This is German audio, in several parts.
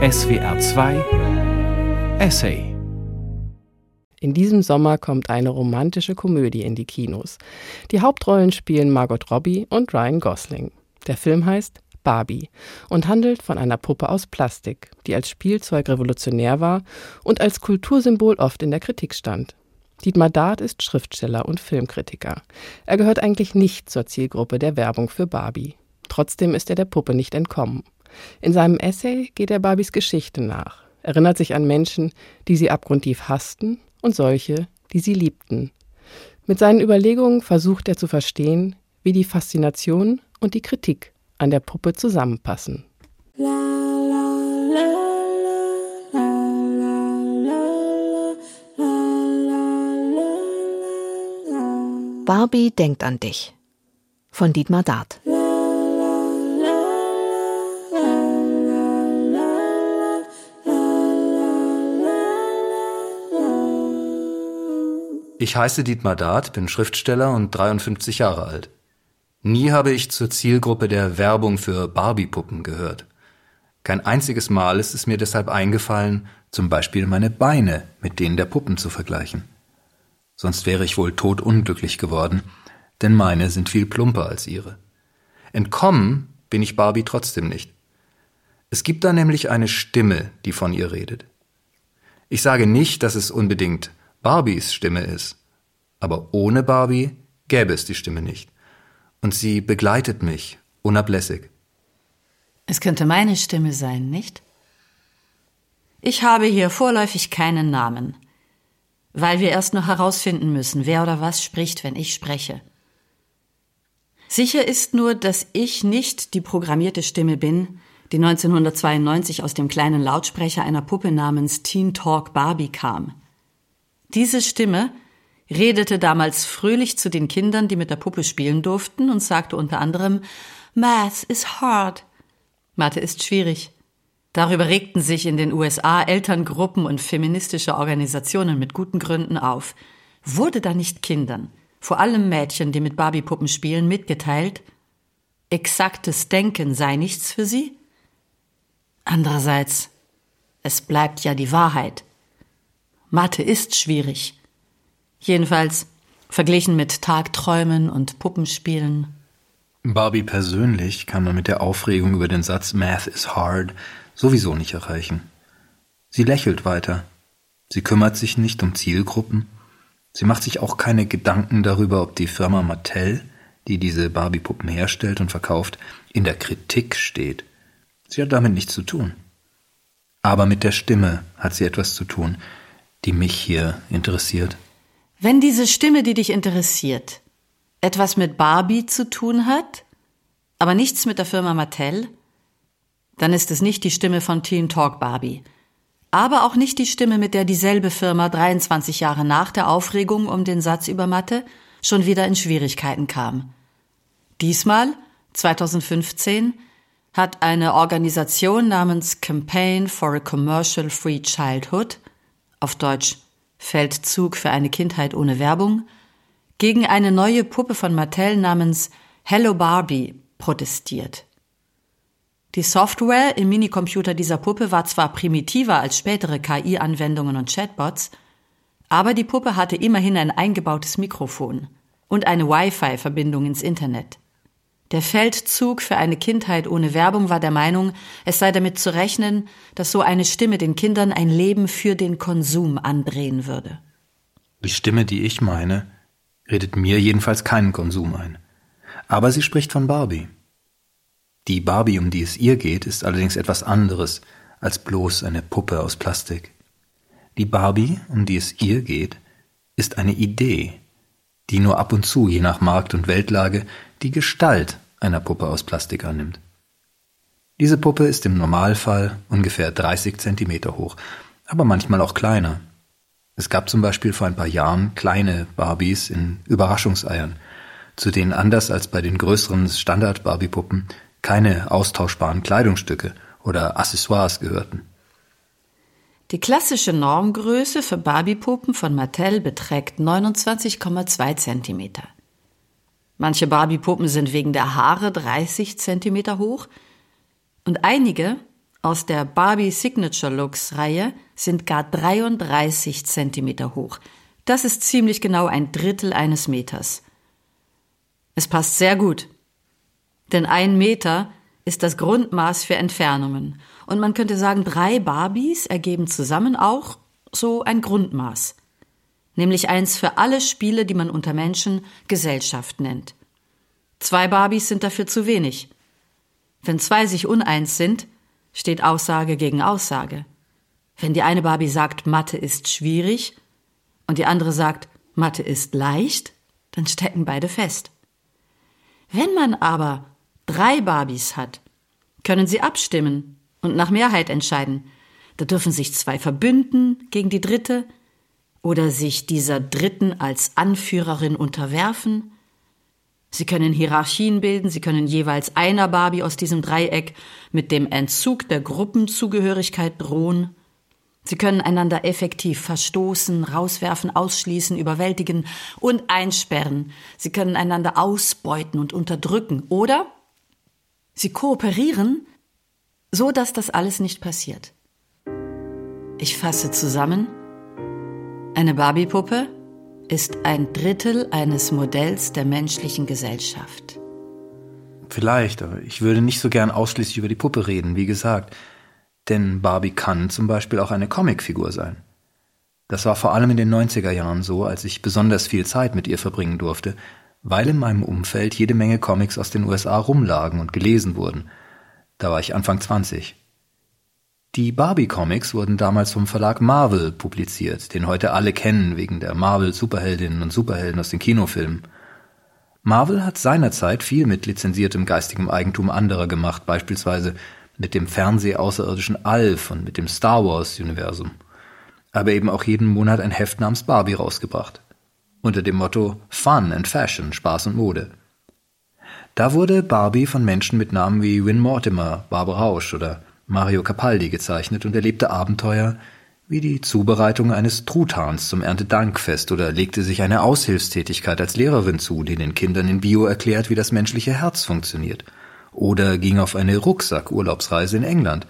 SWR 2 Essay in diesem Sommer kommt eine romantische Komödie in die Kinos. Die Hauptrollen spielen Margot Robbie und Ryan Gosling. Der Film heißt Barbie und handelt von einer Puppe aus Plastik, die als Spielzeug revolutionär war und als Kultursymbol oft in der Kritik stand. Dietmar Dart ist Schriftsteller und Filmkritiker. Er gehört eigentlich nicht zur Zielgruppe der Werbung für Barbie. Trotzdem ist er der Puppe nicht entkommen. In seinem Essay geht er Barbies Geschichte nach, erinnert sich an Menschen, die sie abgrundtief hassten und solche, die sie liebten. Mit seinen Überlegungen versucht er zu verstehen, wie die Faszination und die Kritik an der Puppe zusammenpassen. Barbie denkt an dich von Dietmar Dart. Ich heiße Dietmar Dart, bin Schriftsteller und 53 Jahre alt. Nie habe ich zur Zielgruppe der Werbung für Barbie-Puppen gehört. Kein einziges Mal ist es mir deshalb eingefallen, zum Beispiel meine Beine mit denen der Puppen zu vergleichen. Sonst wäre ich wohl todunglücklich geworden, denn meine sind viel plumper als ihre. Entkommen bin ich Barbie trotzdem nicht. Es gibt da nämlich eine Stimme, die von ihr redet. Ich sage nicht, dass es unbedingt Barbies Stimme ist. Aber ohne Barbie gäbe es die Stimme nicht. Und sie begleitet mich unablässig. Es könnte meine Stimme sein, nicht? Ich habe hier vorläufig keinen Namen, weil wir erst noch herausfinden müssen, wer oder was spricht, wenn ich spreche. Sicher ist nur, dass ich nicht die programmierte Stimme bin, die 1992 aus dem kleinen Lautsprecher einer Puppe namens Teen Talk Barbie kam. Diese Stimme redete damals fröhlich zu den Kindern, die mit der Puppe spielen durften, und sagte unter anderem Math is hard. Mathe ist schwierig. Darüber regten sich in den USA Elterngruppen und feministische Organisationen mit guten Gründen auf. Wurde da nicht Kindern, vor allem Mädchen, die mit Barbiepuppen spielen, mitgeteilt, exaktes Denken sei nichts für sie? Andererseits, es bleibt ja die Wahrheit. Mathe ist schwierig. Jedenfalls verglichen mit Tagträumen und Puppenspielen. Barbie persönlich kann man mit der Aufregung über den Satz Math is hard sowieso nicht erreichen. Sie lächelt weiter. Sie kümmert sich nicht um Zielgruppen. Sie macht sich auch keine Gedanken darüber, ob die Firma Mattel, die diese Barbie-Puppen herstellt und verkauft, in der Kritik steht. Sie hat damit nichts zu tun. Aber mit der Stimme hat sie etwas zu tun, die mich hier interessiert. Wenn diese Stimme, die dich interessiert, etwas mit Barbie zu tun hat, aber nichts mit der Firma Mattel, dann ist es nicht die Stimme von Teen Talk Barbie, aber auch nicht die Stimme, mit der dieselbe Firma 23 Jahre nach der Aufregung um den Satz über Mathe schon wieder in Schwierigkeiten kam. Diesmal, 2015, hat eine Organisation namens Campaign for a Commercial Free Childhood auf Deutsch Feldzug für eine Kindheit ohne Werbung, gegen eine neue Puppe von Mattel namens Hello Barbie protestiert. Die Software im Minicomputer dieser Puppe war zwar primitiver als spätere KI-Anwendungen und Chatbots, aber die Puppe hatte immerhin ein eingebautes Mikrofon und eine Wi-Fi-Verbindung ins Internet. Der Feldzug für eine Kindheit ohne Werbung war der Meinung, es sei damit zu rechnen, dass so eine Stimme den Kindern ein Leben für den Konsum andrehen würde. Die Stimme, die ich meine, redet mir jedenfalls keinen Konsum ein. Aber sie spricht von Barbie. Die Barbie, um die es ihr geht, ist allerdings etwas anderes als bloß eine Puppe aus Plastik. Die Barbie, um die es ihr geht, ist eine Idee, die nur ab und zu, je nach Markt und Weltlage, die Gestalt einer Puppe aus Plastik annimmt. Diese Puppe ist im Normalfall ungefähr 30 Zentimeter hoch, aber manchmal auch kleiner. Es gab zum Beispiel vor ein paar Jahren kleine Barbies in Überraschungseiern, zu denen anders als bei den größeren Standard-Barbie-Puppen keine austauschbaren Kleidungsstücke oder Accessoires gehörten. Die klassische Normgröße für Barbie-Puppen von Mattel beträgt 29,2 Zentimeter. Manche Barbie-Puppen sind wegen der Haare 30 Zentimeter hoch und einige, aus der Barbie Signature Looks Reihe sind gar 33 Zentimeter hoch. Das ist ziemlich genau ein Drittel eines Meters. Es passt sehr gut. Denn ein Meter ist das Grundmaß für Entfernungen. Und man könnte sagen, drei Barbies ergeben zusammen auch so ein Grundmaß. Nämlich eins für alle Spiele, die man unter Menschen Gesellschaft nennt. Zwei Barbies sind dafür zu wenig. Wenn zwei sich uneins sind, steht Aussage gegen Aussage. Wenn die eine Barbie sagt, Mathe ist schwierig und die andere sagt, Mathe ist leicht, dann stecken beide fest. Wenn man aber drei Barbies hat, können sie abstimmen und nach Mehrheit entscheiden. Da dürfen sich zwei verbünden gegen die dritte oder sich dieser dritten als Anführerin unterwerfen. Sie können Hierarchien bilden, sie können jeweils einer Barbie aus diesem Dreieck mit dem Entzug der Gruppenzugehörigkeit drohen. Sie können einander effektiv verstoßen, rauswerfen, ausschließen, überwältigen und einsperren. Sie können einander ausbeuten und unterdrücken. Oder sie kooperieren, so dass das alles nicht passiert. Ich fasse zusammen. Eine Barbie-Puppe ist ein Drittel eines Modells der menschlichen Gesellschaft. Vielleicht, aber ich würde nicht so gern ausschließlich über die Puppe reden, wie gesagt. Denn Barbie kann zum Beispiel auch eine Comicfigur sein. Das war vor allem in den 90er Jahren so, als ich besonders viel Zeit mit ihr verbringen durfte, weil in meinem Umfeld jede Menge Comics aus den USA rumlagen und gelesen wurden. Da war ich Anfang 20. Die Barbie-Comics wurden damals vom Verlag Marvel publiziert, den heute alle kennen wegen der Marvel-Superheldinnen und Superhelden aus den Kinofilmen. Marvel hat seinerzeit viel mit lizenziertem geistigem Eigentum anderer gemacht, beispielsweise mit dem Fernseh-außerirdischen Alf und mit dem Star Wars-Universum. Aber eben auch jeden Monat ein Heft namens Barbie rausgebracht. Unter dem Motto Fun and Fashion, Spaß und Mode. Da wurde Barbie von Menschen mit Namen wie Win Mortimer, Barbara Rausch oder Mario Capaldi gezeichnet und erlebte Abenteuer wie die Zubereitung eines Truthahns zum Erntedankfest oder legte sich eine Aushilfstätigkeit als Lehrerin zu, die den Kindern in Bio erklärt, wie das menschliche Herz funktioniert – oder ging auf eine Rucksack-Urlaubsreise in England.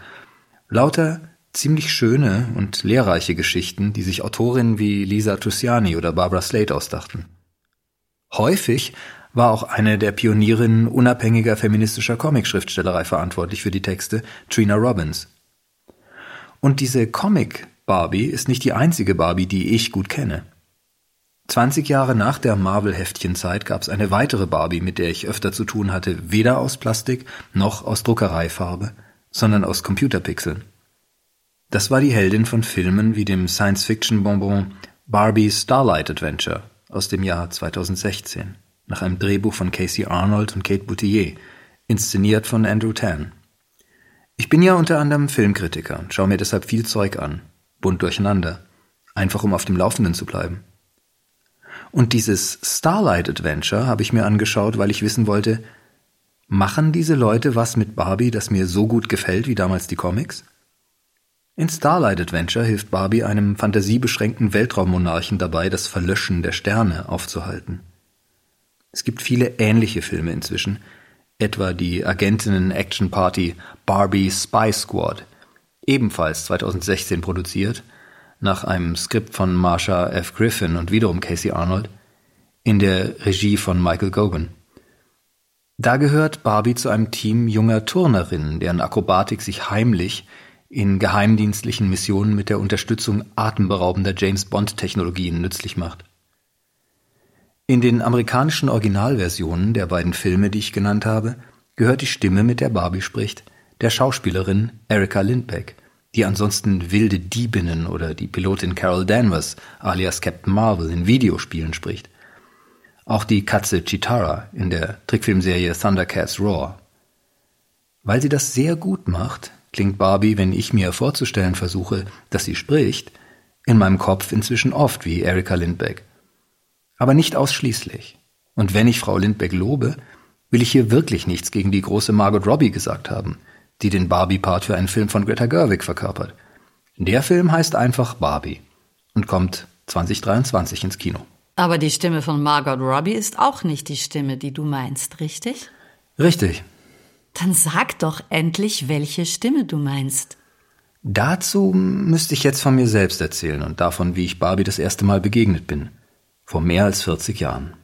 Lauter ziemlich schöne und lehrreiche Geschichten, die sich Autorinnen wie Lisa Tussiani oder Barbara Slate ausdachten. Häufig war auch eine der Pionierinnen unabhängiger feministischer Comicschriftstellerei verantwortlich für die Texte, Trina Robbins. Und diese Comic-Barbie ist nicht die einzige Barbie, die ich gut kenne. 20 Jahre nach der Marvel-Heftchenzeit gab es eine weitere Barbie, mit der ich öfter zu tun hatte, weder aus Plastik noch aus Druckereifarbe, sondern aus Computerpixeln. Das war die Heldin von Filmen wie dem Science-Fiction-Bonbon Barbie Starlight Adventure aus dem Jahr 2016, nach einem Drehbuch von Casey Arnold und Kate Boutier, inszeniert von Andrew Tan. Ich bin ja unter anderem Filmkritiker und schaue mir deshalb viel Zeug an, bunt durcheinander, einfach um auf dem Laufenden zu bleiben. Und dieses Starlight Adventure habe ich mir angeschaut, weil ich wissen wollte, machen diese Leute was mit Barbie, das mir so gut gefällt wie damals die Comics? In Starlight Adventure hilft Barbie einem fantasiebeschränkten Weltraummonarchen dabei, das Verlöschen der Sterne aufzuhalten. Es gibt viele ähnliche Filme inzwischen, etwa die Agentinnen-Action-Party Barbie Spy Squad, ebenfalls 2016 produziert – nach einem Skript von Marsha F. Griffin und wiederum Casey Arnold, in der Regie von Michael Gobin. Da gehört Barbie zu einem Team junger Turnerinnen, deren Akrobatik sich heimlich in geheimdienstlichen Missionen mit der Unterstützung atemberaubender James Bond-Technologien nützlich macht. In den amerikanischen Originalversionen der beiden Filme, die ich genannt habe, gehört die Stimme, mit der Barbie spricht, der Schauspielerin Erika Lindbeck – die ansonsten wilde Diebinnen oder die Pilotin Carol Danvers alias Captain Marvel in Videospielen spricht. Auch die Katze Chitara in der Trickfilmserie Thundercats Roar. Weil sie das sehr gut macht, klingt Barbie, wenn ich mir vorzustellen versuche, dass sie spricht, in meinem Kopf inzwischen oft wie Erika Lindbeck. Aber nicht ausschließlich. Und wenn ich Frau Lindbeck lobe, will ich hier wirklich nichts gegen die große Margot Robbie gesagt haben – die den Barbie-Part für einen Film von Greta Gerwig verkörpert. Der Film heißt einfach Barbie und kommt 2023 ins Kino. Aber die Stimme von Margot Robbie ist auch nicht die Stimme, die du meinst, richtig? Richtig. Dann sag doch endlich, welche Stimme du meinst. Dazu müsste ich jetzt von mir selbst erzählen und davon, wie ich Barbie das erste Mal begegnet bin. Vor mehr als 40 Jahren.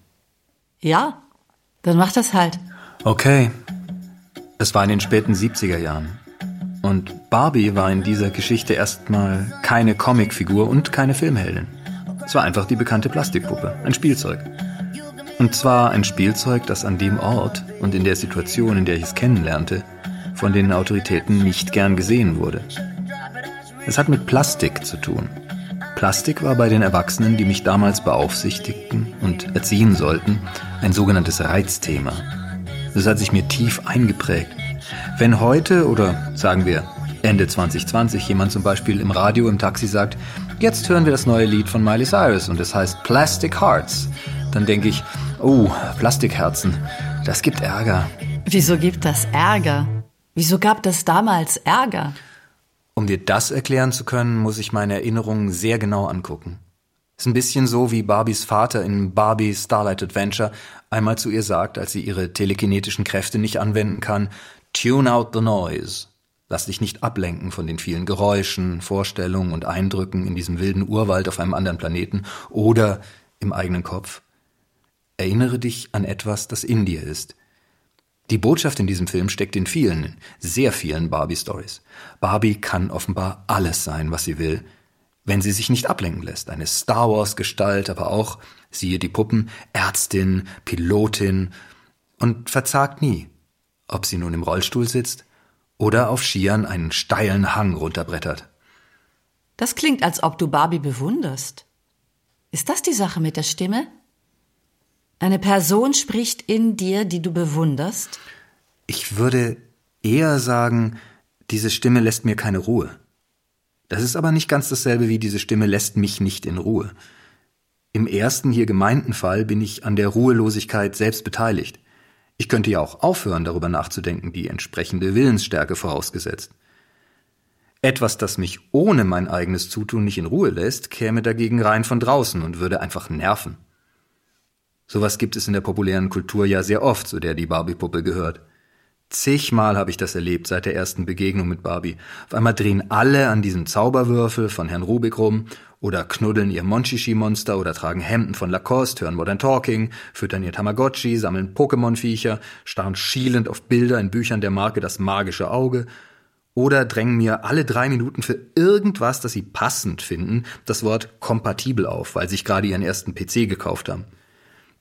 Ja, dann mach das halt. Okay. Es war in den späten 70er Jahren. Und Barbie war in dieser Geschichte erstmal keine Comicfigur und keine Filmheldin. Es war einfach die bekannte Plastikpuppe, ein Spielzeug. Und zwar ein Spielzeug, das an dem Ort und in der Situation, in der ich es kennenlernte, von den Autoritäten nicht gern gesehen wurde. Es hat mit Plastik zu tun. Plastik war bei den Erwachsenen, die mich damals beaufsichtigten und erziehen sollten, ein sogenanntes Reizthema. Das hat sich mir tief eingeprägt. Wenn heute oder sagen wir Ende 2020 jemand zum Beispiel im Radio im Taxi sagt, jetzt hören wir das neue Lied von Miley Cyrus und es heißt Plastic Hearts, dann denke ich, oh, Plastikherzen, das gibt Ärger. Wieso gibt das Ärger? Wieso gab das damals Ärger? Um dir das erklären zu können, muss ich meine Erinnerungen sehr genau angucken. Ist ein bisschen so, wie Barbies Vater in Barbie Starlight Adventure einmal zu ihr sagt, als sie ihre telekinetischen Kräfte nicht anwenden kann, Tune out the noise. Lass dich nicht ablenken von den vielen Geräuschen, Vorstellungen und Eindrücken in diesem wilden Urwald auf einem anderen Planeten oder im eigenen Kopf. Erinnere dich an etwas, das in dir ist. Die Botschaft in diesem Film steckt in vielen, sehr vielen Barbie-Stories. Barbie kann offenbar alles sein, was sie will, wenn sie sich nicht ablenken lässt. Eine Star Wars-Gestalt, aber auch, siehe die Puppen, Ärztin, Pilotin und verzagt nie, ob sie nun im Rollstuhl sitzt oder auf Skiern einen steilen Hang runterbrettert. Das klingt, als ob du Barbie bewunderst. Ist das die Sache mit der Stimme? Eine Person spricht in dir, die du bewunderst? Ich würde eher sagen, diese Stimme lässt mir keine Ruhe. Das ist aber nicht ganz dasselbe wie diese Stimme lässt mich nicht in Ruhe. Im ersten hier gemeinten Fall bin ich an der Ruhelosigkeit selbst beteiligt. Ich könnte ja auch aufhören, darüber nachzudenken, die entsprechende Willensstärke vorausgesetzt. Etwas, das mich ohne mein eigenes Zutun nicht in Ruhe lässt, käme dagegen rein von draußen und würde einfach nerven. Sowas gibt es in der populären Kultur ja sehr oft, zu der die Barbie-Puppe gehört. Zigmal habe ich das erlebt seit der ersten Begegnung mit Barbie. Auf einmal drehen alle an diesem Zauberwürfel von Herrn Rubik rum oder knuddeln ihr Monchichi-Monster oder tragen Hemden von Lacoste, hören Modern Talking, füttern ihr Tamagotchi, sammeln Pokémon-Viecher, starren schielend auf Bilder in Büchern der Marke Das magische Auge oder drängen mir alle drei Minuten für irgendwas, das sie passend finden, das Wort kompatibel auf, weil sie sich gerade ihren ersten PC gekauft haben.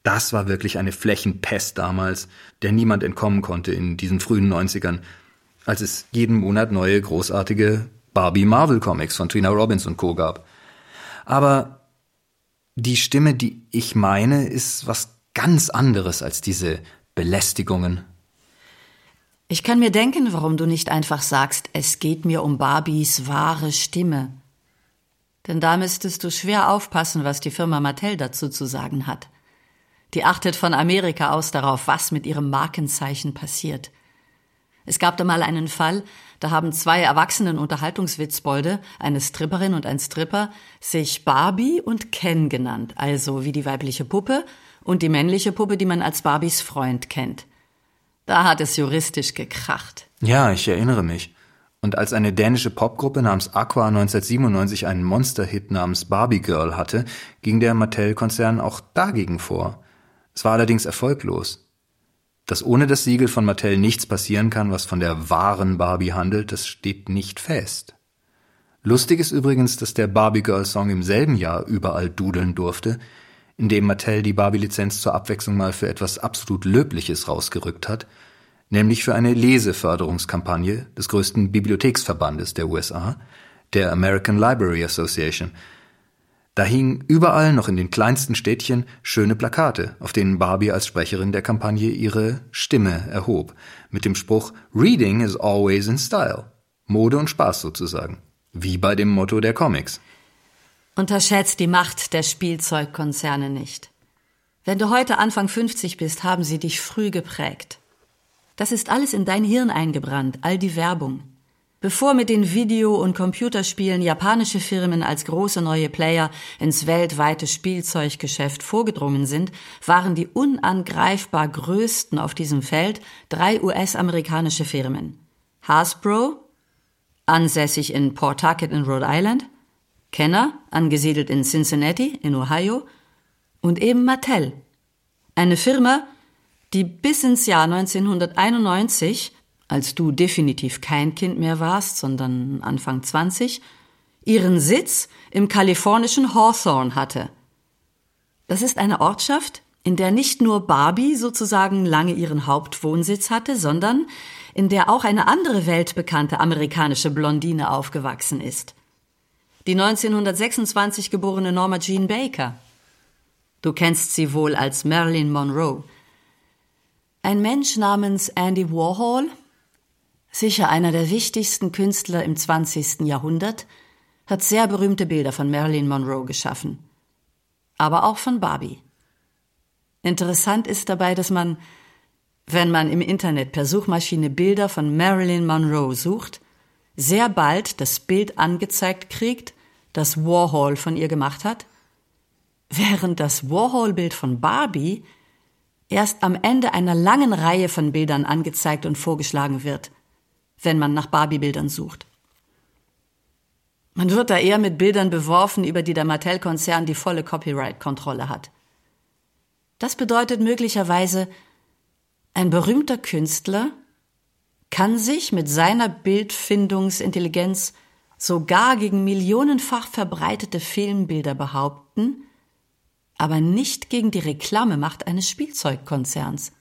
Das war wirklich eine Flächenpest damals, der niemand entkommen konnte in diesen frühen 90ern, als es jeden Monat neue großartige Barbie Marvel Comics von Trina Robbins und Co. gab. Aber die Stimme, die ich meine, ist was ganz anderes als diese Belästigungen. Ich kann mir denken, warum du nicht einfach sagst, es geht mir um Barbies wahre Stimme. Denn da müsstest du schwer aufpassen, was die Firma Mattel dazu zu sagen hat. Die achtet von Amerika aus darauf, was mit ihrem Markenzeichen passiert. Es gab da mal einen Fall, da haben zwei erwachsenen Unterhaltungswitzbolde, eine Stripperin und ein Stripper, sich Barbie und Ken genannt, also wie die weibliche Puppe und die männliche Puppe, die man als Barbies Freund kennt. Da hat es juristisch gekracht. Ja, ich erinnere mich. Und als eine dänische Popgruppe namens Aqua 1997 einen Monsterhit namens Barbie Girl hatte, ging der Mattel-Konzern auch dagegen vor. Es war allerdings erfolglos. Dass ohne das Siegel von Mattel nichts passieren kann, was von der wahren Barbie handelt, das steht nicht fest. Lustig ist übrigens, dass der Barbie Girl Song im selben Jahr überall dudeln durfte, indem Mattel die Barbie-Lizenz zur Abwechslung mal für etwas absolut Löbliches rausgerückt hat, nämlich für eine Leseförderungskampagne des größten Bibliotheksverbandes der USA, der American Library Association, da hingen überall noch in den kleinsten Städtchen schöne Plakate, auf denen Barbie als Sprecherin der Kampagne ihre Stimme erhob, mit dem Spruch Reading is always in style. Mode und Spaß sozusagen. Wie bei dem Motto der Comics. Unterschätzt die Macht der Spielzeugkonzerne nicht. Wenn du heute Anfang 50 bist, haben sie dich früh geprägt. Das ist alles in dein Hirn eingebrannt, all die Werbung. Bevor mit den Video- und Computerspielen japanische Firmen als große neue Player ins weltweite Spielzeuggeschäft vorgedrungen sind, waren die unangreifbar größten auf diesem Feld drei US-amerikanische Firmen. Hasbro, ansässig in Pawtucket in Rhode Island, Kenner, angesiedelt in Cincinnati in Ohio, und eben Mattel, eine Firma, die bis ins Jahr 1991 als du definitiv kein Kind mehr warst, sondern Anfang 20, ihren Sitz im kalifornischen Hawthorne hatte. Das ist eine Ortschaft, in der nicht nur Barbie sozusagen lange ihren Hauptwohnsitz hatte, sondern in der auch eine andere weltbekannte amerikanische Blondine aufgewachsen ist. Die 1926 geborene Norma Jean Baker. Du kennst sie wohl als Marilyn Monroe. Ein Mensch namens Andy Warhol sicher einer der wichtigsten Künstler im 20. Jahrhundert, hat sehr berühmte Bilder von Marilyn Monroe geschaffen. Aber auch von Barbie. Interessant ist dabei, dass man, wenn man im Internet per Suchmaschine Bilder von Marilyn Monroe sucht, sehr bald das Bild angezeigt kriegt, das Warhol von ihr gemacht hat, während das Warhol-Bild von Barbie erst am Ende einer langen Reihe von Bildern angezeigt und vorgeschlagen wird – wenn man nach Barbie-Bildern sucht. Man wird da eher mit Bildern beworfen, über die der Mattel-Konzern die volle Copyright-Kontrolle hat. Das bedeutet möglicherweise, ein berühmter Künstler kann sich mit seiner Bildfindungsintelligenz sogar gegen millionenfach verbreitete Filmbilder behaupten, aber nicht gegen die Reklamemacht eines Spielzeugkonzerns.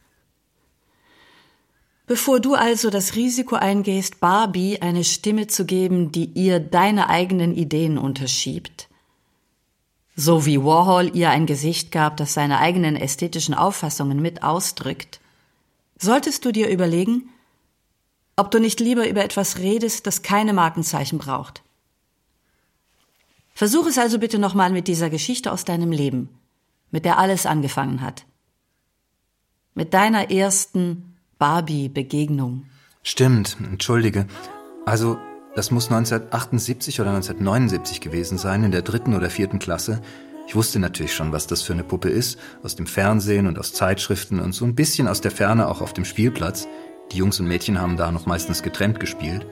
Bevor du also das Risiko eingehst, Barbie eine Stimme zu geben, die ihr deine eigenen Ideen unterschiebt, so wie Warhol ihr ein Gesicht gab, das seine eigenen ästhetischen Auffassungen mit ausdrückt, solltest du dir überlegen, ob du nicht lieber über etwas redest, das keine Markenzeichen braucht. Versuch es also bitte nochmal mit dieser Geschichte aus deinem Leben, mit der alles angefangen hat. Mit deiner ersten Barbie-Begegnung. Stimmt, entschuldige. Also, das muss 1978 oder 1979 gewesen sein, in der dritten oder vierten Klasse. Ich wusste natürlich schon, was das für eine Puppe ist, aus dem Fernsehen und aus Zeitschriften und so ein bisschen aus der Ferne auch auf dem Spielplatz. Die Jungs und Mädchen haben da noch meistens getrennt gespielt.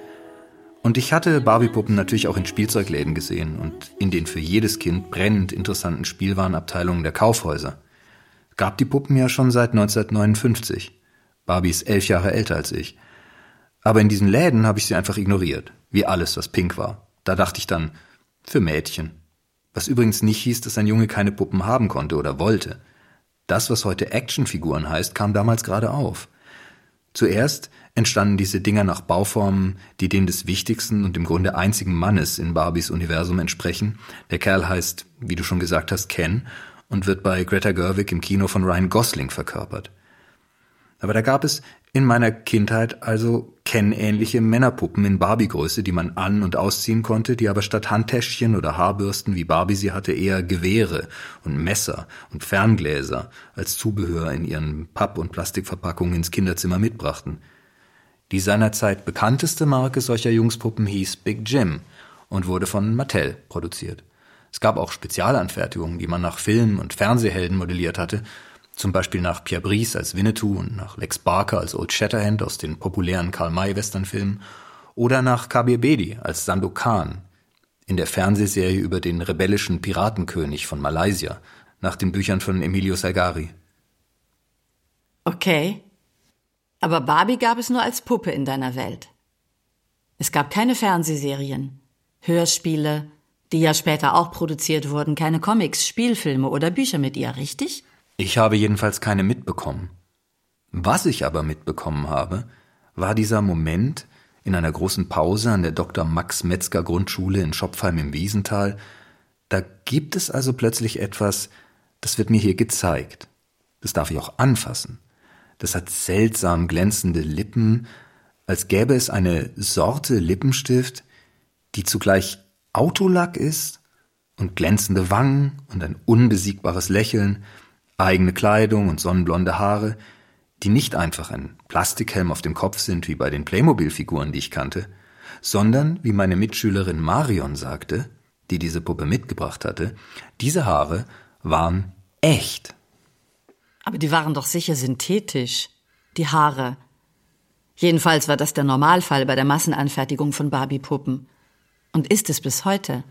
Und ich hatte Barbie-Puppen natürlich auch in Spielzeugläden gesehen und in den für jedes Kind brennend interessanten Spielwarenabteilungen der Kaufhäuser. Gab die Puppen ja schon seit 1959. Barbie ist elf Jahre älter als ich. Aber in diesen Läden habe ich sie einfach ignoriert, wie alles, was pink war. Da dachte ich dann, für Mädchen. Was übrigens nicht hieß, dass ein Junge keine Puppen haben konnte oder wollte. Das, was heute Actionfiguren heißt, kam damals gerade auf. Zuerst entstanden diese Dinger nach Bauformen, die denen des wichtigsten und im Grunde einzigen Mannes in Barbies Universum entsprechen. Der Kerl heißt, wie du schon gesagt hast, Ken und wird bei Greta Gerwig im Kino von Ryan Gosling verkörpert. Aber da gab es in meiner Kindheit also kennähnliche Männerpuppen in Barbie-Größe, die man an- und ausziehen konnte, die aber statt Handtäschchen oder Haarbürsten, wie Barbie sie hatte, eher Gewehre und Messer und Ferngläser als Zubehör in ihren Papp- und Plastikverpackungen ins Kinderzimmer mitbrachten. Die seinerzeit bekannteste Marke solcher Jungspuppen hieß Big Jim und wurde von Mattel produziert. Es gab auch Spezialanfertigungen, die man nach Film- und Fernsehhelden modelliert hatte zum Beispiel nach Pierre Brice als Winnetou und nach Lex Barker als Old Shatterhand aus den populären Karl-May-Westernfilmen oder nach Kabir Bedi als Sandokan in der Fernsehserie über den rebellischen Piratenkönig von Malaysia nach den Büchern von Emilio Salgari. Okay. Aber Barbie gab es nur als Puppe in deiner Welt. Es gab keine Fernsehserien, Hörspiele, die ja später auch produziert wurden, keine Comics, Spielfilme oder Bücher mit ihr, richtig? Ich habe jedenfalls keine mitbekommen. Was ich aber mitbekommen habe, war dieser Moment in einer großen Pause an der Dr. Max Metzger Grundschule in Schopfheim im Wiesental. Da gibt es also plötzlich etwas, das wird mir hier gezeigt. Das darf ich auch anfassen. Das hat seltsam glänzende Lippen, als gäbe es eine Sorte Lippenstift, die zugleich Autolack ist und glänzende Wangen und ein unbesiegbares Lächeln, eigene Kleidung und sonnenblonde Haare, die nicht einfach ein Plastikhelm auf dem Kopf sind wie bei den Playmobil-Figuren, die ich kannte, sondern, wie meine Mitschülerin Marion sagte, die diese Puppe mitgebracht hatte, diese Haare waren echt. Aber die waren doch sicher synthetisch. Die Haare. Jedenfalls war das der Normalfall bei der Massenanfertigung von Barbie-Puppen. Und ist es bis heute.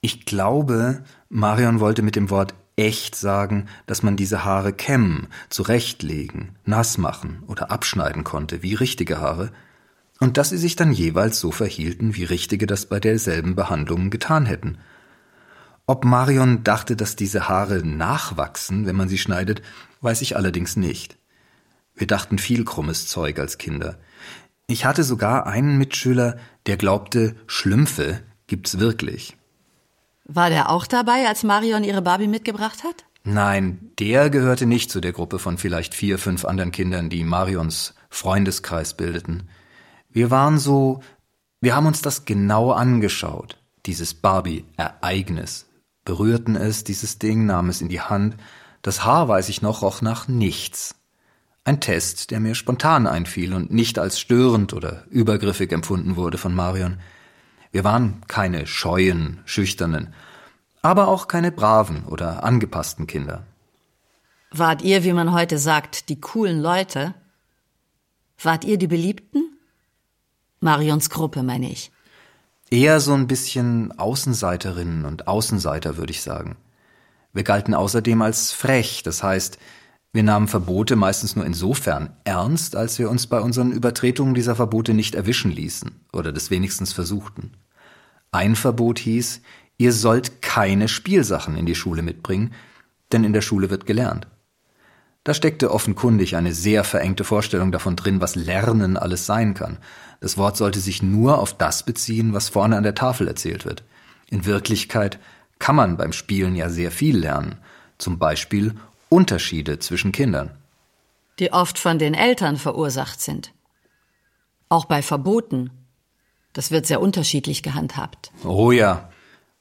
Ich glaube, Marion wollte mit dem Wort echt sagen, dass man diese Haare kämmen, zurechtlegen, nass machen oder abschneiden konnte, wie richtige Haare, und dass sie sich dann jeweils so verhielten, wie richtige das bei derselben Behandlung getan hätten. Ob Marion dachte, dass diese Haare nachwachsen, wenn man sie schneidet, weiß ich allerdings nicht. Wir dachten viel krummes Zeug als Kinder. Ich hatte sogar einen Mitschüler, der glaubte, Schlümpfe gibt's wirklich. War der auch dabei, als Marion ihre Barbie mitgebracht hat? Nein, der gehörte nicht zu der Gruppe von vielleicht vier, fünf anderen Kindern, die Marions Freundeskreis bildeten. Wir waren so, wir haben uns das genau angeschaut, dieses Barbie-Ereignis, berührten es, dieses Ding, nahmen es in die Hand. Das Haar, weiß ich noch, roch nach nichts. Ein Test, der mir spontan einfiel und nicht als störend oder übergriffig empfunden wurde von Marion. Wir waren keine scheuen, schüchternen, aber auch keine braven oder angepassten Kinder. Wart ihr, wie man heute sagt, die coolen Leute? Wart ihr die Beliebten? Marions Gruppe, meine ich. Eher so ein bisschen Außenseiterinnen und Außenseiter, würde ich sagen. Wir galten außerdem als frech, das heißt, wir nahmen Verbote meistens nur insofern ernst, als wir uns bei unseren Übertretungen dieser Verbote nicht erwischen ließen oder das wenigstens versuchten. Ein Verbot hieß, ihr sollt keine Spielsachen in die Schule mitbringen, denn in der Schule wird gelernt. Da steckte offenkundig eine sehr verengte Vorstellung davon drin, was Lernen alles sein kann. Das Wort sollte sich nur auf das beziehen, was vorne an der Tafel erzählt wird. In Wirklichkeit kann man beim Spielen ja sehr viel lernen, zum Beispiel Unterschiede zwischen Kindern. Die oft von den Eltern verursacht sind. Auch bei Verboten. Das wird sehr unterschiedlich gehandhabt. Oh ja.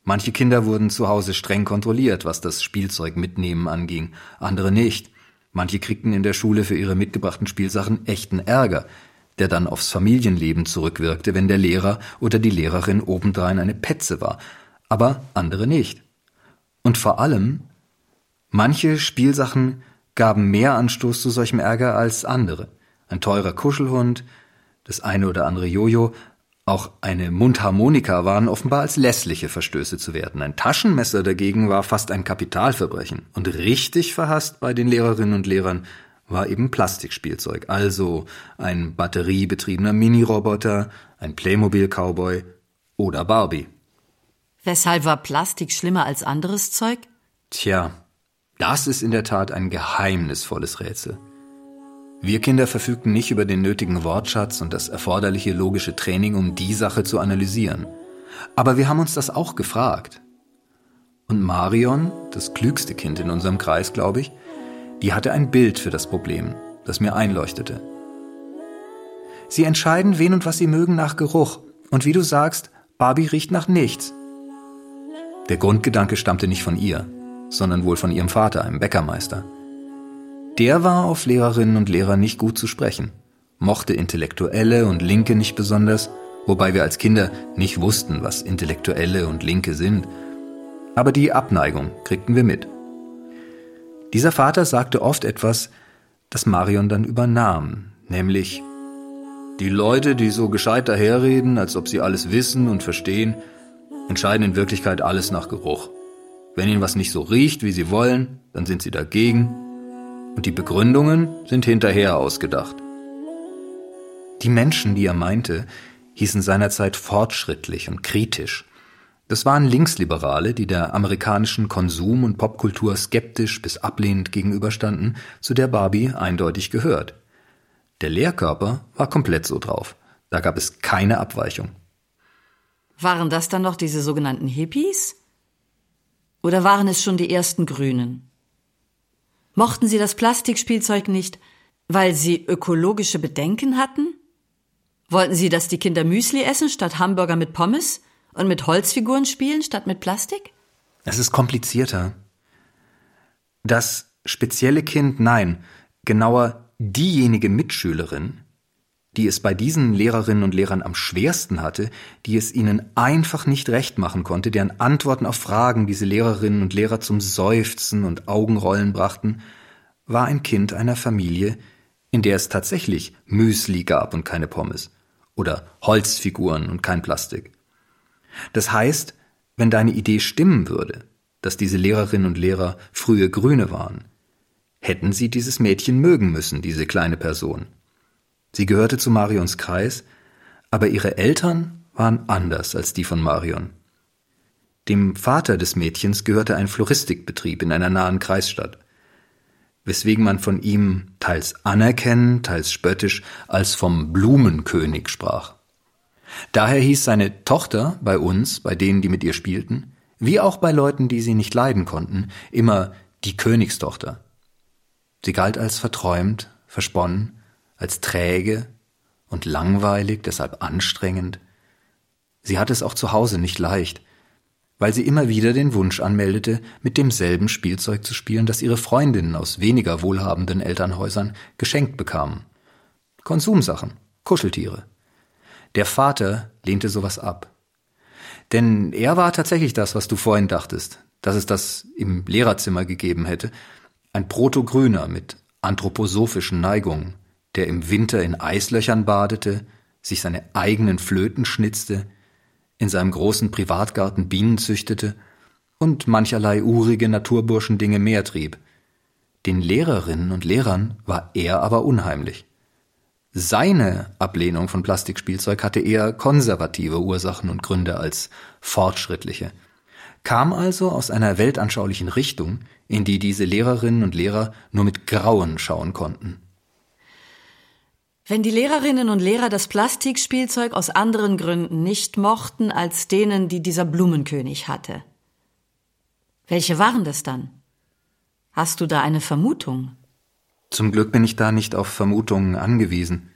Manche Kinder wurden zu Hause streng kontrolliert, was das Spielzeug mitnehmen anging, andere nicht. Manche kriegten in der Schule für ihre mitgebrachten Spielsachen echten Ärger, der dann aufs Familienleben zurückwirkte, wenn der Lehrer oder die Lehrerin obendrein eine Petze war, aber andere nicht. Und vor allem Manche Spielsachen gaben mehr Anstoß zu solchem Ärger als andere. Ein teurer Kuschelhund, das eine oder andere Jojo, auch eine Mundharmonika waren offenbar als lässliche Verstöße zu werten. Ein Taschenmesser dagegen war fast ein Kapitalverbrechen. Und richtig verhasst bei den Lehrerinnen und Lehrern war eben Plastikspielzeug, also ein batteriebetriebener Miniroboter, ein Playmobil-Cowboy oder Barbie. Weshalb war Plastik schlimmer als anderes Zeug? Tja, das ist in der Tat ein geheimnisvolles Rätsel. Wir Kinder verfügten nicht über den nötigen Wortschatz und das erforderliche logische Training, um die Sache zu analysieren. Aber wir haben uns das auch gefragt. Und Marion, das klügste Kind in unserem Kreis, glaube ich, die hatte ein Bild für das Problem, das mir einleuchtete. Sie entscheiden, wen und was sie mögen nach Geruch. Und wie du sagst, Barbie riecht nach nichts. Der Grundgedanke stammte nicht von ihr sondern wohl von ihrem Vater, einem Bäckermeister. Der war auf Lehrerinnen und Lehrer nicht gut zu sprechen, mochte Intellektuelle und Linke nicht besonders, wobei wir als Kinder nicht wussten, was Intellektuelle und Linke sind. Aber die Abneigung kriegten wir mit. Dieser Vater sagte oft etwas, das Marion dann übernahm, nämlich die Leute, die so gescheit daherreden, als ob sie alles wissen und verstehen, entscheiden in Wirklichkeit alles nach Geruch. Wenn ihnen was nicht so riecht, wie sie wollen, dann sind sie dagegen. Und die Begründungen sind hinterher ausgedacht. Die Menschen, die er meinte, hießen seinerzeit fortschrittlich und kritisch. Das waren Linksliberale, die der amerikanischen Konsum- und Popkultur skeptisch bis ablehnend gegenüberstanden, zu der Barbie eindeutig gehört. Der Lehrkörper war komplett so drauf. Da gab es keine Abweichung. Waren das dann noch diese sogenannten Hippies? Oder waren es schon die ersten Grünen? Mochten sie das Plastikspielzeug nicht, weil sie ökologische Bedenken hatten? Wollten sie, dass die Kinder Müsli essen statt Hamburger mit Pommes und mit Holzfiguren spielen statt mit Plastik? Es ist komplizierter. Das spezielle Kind, nein, genauer diejenige Mitschülerin, die es bei diesen Lehrerinnen und Lehrern am schwersten hatte, die es ihnen einfach nicht recht machen konnte, deren Antworten auf Fragen diese Lehrerinnen und Lehrer zum Seufzen und Augenrollen brachten, war ein Kind einer Familie, in der es tatsächlich Müsli gab und keine Pommes oder Holzfiguren und kein Plastik. Das heißt, wenn deine Idee stimmen würde, dass diese Lehrerinnen und Lehrer frühe Grüne waren, hätten sie dieses Mädchen mögen müssen, diese kleine Person. Sie gehörte zu Marions Kreis, aber ihre Eltern waren anders als die von Marion. Dem Vater des Mädchens gehörte ein Floristikbetrieb in einer nahen Kreisstadt, weswegen man von ihm teils anerkennend, teils spöttisch als vom Blumenkönig sprach. Daher hieß seine Tochter bei uns, bei denen, die mit ihr spielten, wie auch bei Leuten, die sie nicht leiden konnten, immer die Königstochter. Sie galt als verträumt, versponnen, als träge und langweilig, deshalb anstrengend. Sie hatte es auch zu Hause nicht leicht, weil sie immer wieder den Wunsch anmeldete, mit demselben Spielzeug zu spielen, das ihre Freundinnen aus weniger wohlhabenden Elternhäusern geschenkt bekamen. Konsumsachen, Kuscheltiere. Der Vater lehnte sowas ab. Denn er war tatsächlich das, was du vorhin dachtest, dass es das im Lehrerzimmer gegeben hätte, ein Protogrüner mit anthroposophischen Neigungen, der im Winter in Eislöchern badete, sich seine eigenen Flöten schnitzte, in seinem großen Privatgarten Bienen züchtete und mancherlei urige Naturburschendinge mehr trieb. Den Lehrerinnen und Lehrern war er aber unheimlich. Seine Ablehnung von Plastikspielzeug hatte eher konservative Ursachen und Gründe als fortschrittliche, kam also aus einer weltanschaulichen Richtung, in die diese Lehrerinnen und Lehrer nur mit Grauen schauen konnten. Wenn die Lehrerinnen und Lehrer das Plastikspielzeug aus anderen Gründen nicht mochten als denen, die dieser Blumenkönig hatte. Welche waren das dann? Hast du da eine Vermutung? Zum Glück bin ich da nicht auf Vermutungen angewiesen.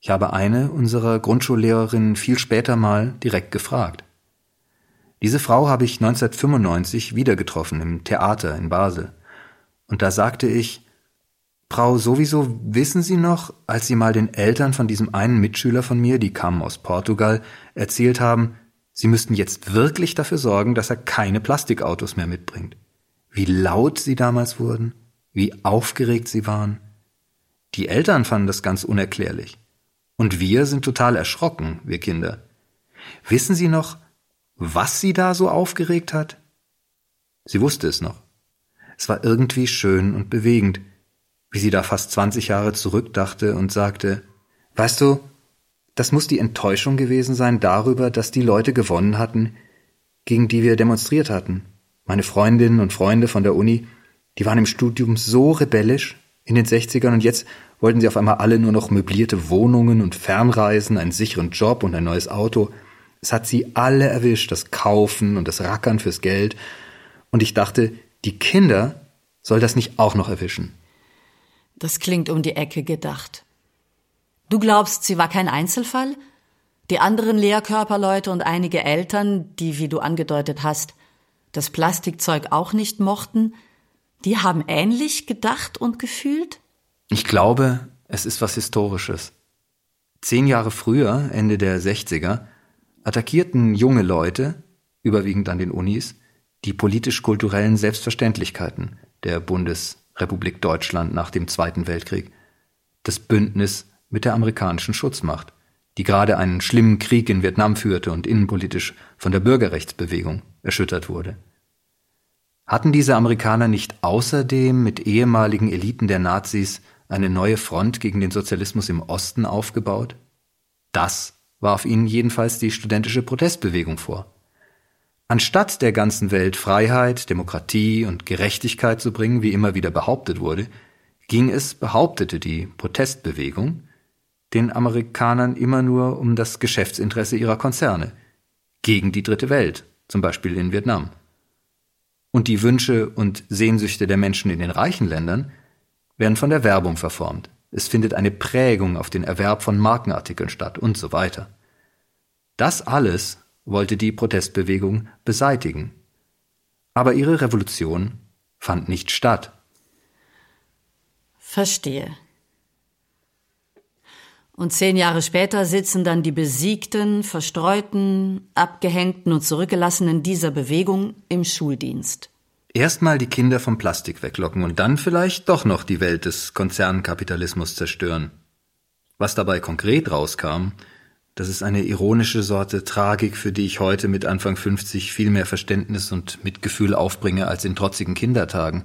Ich habe eine unserer Grundschullehrerinnen viel später mal direkt gefragt. Diese Frau habe ich 1995 wieder getroffen im Theater in Basel. Und da sagte ich, Frau, sowieso wissen Sie noch, als Sie mal den Eltern von diesem einen Mitschüler von mir, die kamen aus Portugal, erzählt haben, Sie müssten jetzt wirklich dafür sorgen, dass er keine Plastikautos mehr mitbringt. Wie laut Sie damals wurden, wie aufgeregt Sie waren. Die Eltern fanden das ganz unerklärlich. Und wir sind total erschrocken, wir Kinder. Wissen Sie noch, was Sie da so aufgeregt hat? Sie wusste es noch. Es war irgendwie schön und bewegend wie sie da fast 20 Jahre zurückdachte und sagte, weißt du, das muss die Enttäuschung gewesen sein darüber, dass die Leute gewonnen hatten, gegen die wir demonstriert hatten. Meine Freundinnen und Freunde von der Uni, die waren im Studium so rebellisch in den 60ern und jetzt wollten sie auf einmal alle nur noch möblierte Wohnungen und Fernreisen, einen sicheren Job und ein neues Auto. Es hat sie alle erwischt, das Kaufen und das Rackern fürs Geld. Und ich dachte, die Kinder soll das nicht auch noch erwischen. Das klingt um die Ecke gedacht. Du glaubst, sie war kein Einzelfall? Die anderen Lehrkörperleute und einige Eltern, die, wie du angedeutet hast, das Plastikzeug auch nicht mochten, die haben ähnlich gedacht und gefühlt? Ich glaube, es ist was Historisches. Zehn Jahre früher, Ende der 60er, attackierten junge Leute, überwiegend an den Unis, die politisch-kulturellen Selbstverständlichkeiten der Bundes-, Republik Deutschland nach dem Zweiten Weltkrieg, das Bündnis mit der amerikanischen Schutzmacht, die gerade einen schlimmen Krieg in Vietnam führte und innenpolitisch von der Bürgerrechtsbewegung erschüttert wurde. Hatten diese Amerikaner nicht außerdem mit ehemaligen Eliten der Nazis eine neue Front gegen den Sozialismus im Osten aufgebaut? Das warf ihnen jedenfalls die studentische Protestbewegung vor. Anstatt der ganzen Welt Freiheit, Demokratie und Gerechtigkeit zu bringen, wie immer wieder behauptet wurde, ging es, behauptete die Protestbewegung, den Amerikanern immer nur um das Geschäftsinteresse ihrer Konzerne, gegen die dritte Welt, zum Beispiel in Vietnam. Und die Wünsche und Sehnsüchte der Menschen in den reichen Ländern werden von der Werbung verformt. Es findet eine Prägung auf den Erwerb von Markenartikeln statt und so weiter. Das alles wollte die Protestbewegung beseitigen. Aber ihre Revolution fand nicht statt. Verstehe. Und zehn Jahre später sitzen dann die besiegten, verstreuten, abgehängten und zurückgelassenen dieser Bewegung im Schuldienst. Erstmal die Kinder vom Plastik weglocken und dann vielleicht doch noch die Welt des Konzernkapitalismus zerstören. Was dabei konkret rauskam, das ist eine ironische Sorte Tragik, für die ich heute mit Anfang 50 viel mehr Verständnis und Mitgefühl aufbringe als in trotzigen Kindertagen.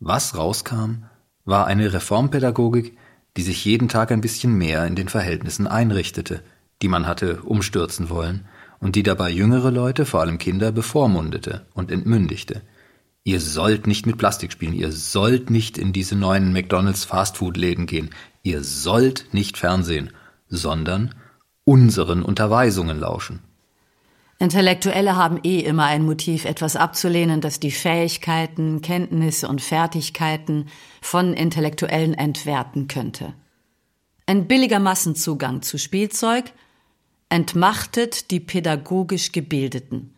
Was rauskam, war eine Reformpädagogik, die sich jeden Tag ein bisschen mehr in den Verhältnissen einrichtete, die man hatte umstürzen wollen und die dabei jüngere Leute, vor allem Kinder, bevormundete und entmündigte – Ihr sollt nicht mit Plastik spielen, ihr sollt nicht in diese neuen McDonalds Fastfood-Läden gehen, ihr sollt nicht Fernsehen, sondern unseren Unterweisungen lauschen. Intellektuelle haben eh immer ein Motiv, etwas abzulehnen, das die Fähigkeiten, Kenntnisse und Fertigkeiten von Intellektuellen entwerten könnte. Ein billiger Massenzugang zu Spielzeug entmachtet die pädagogisch Gebildeten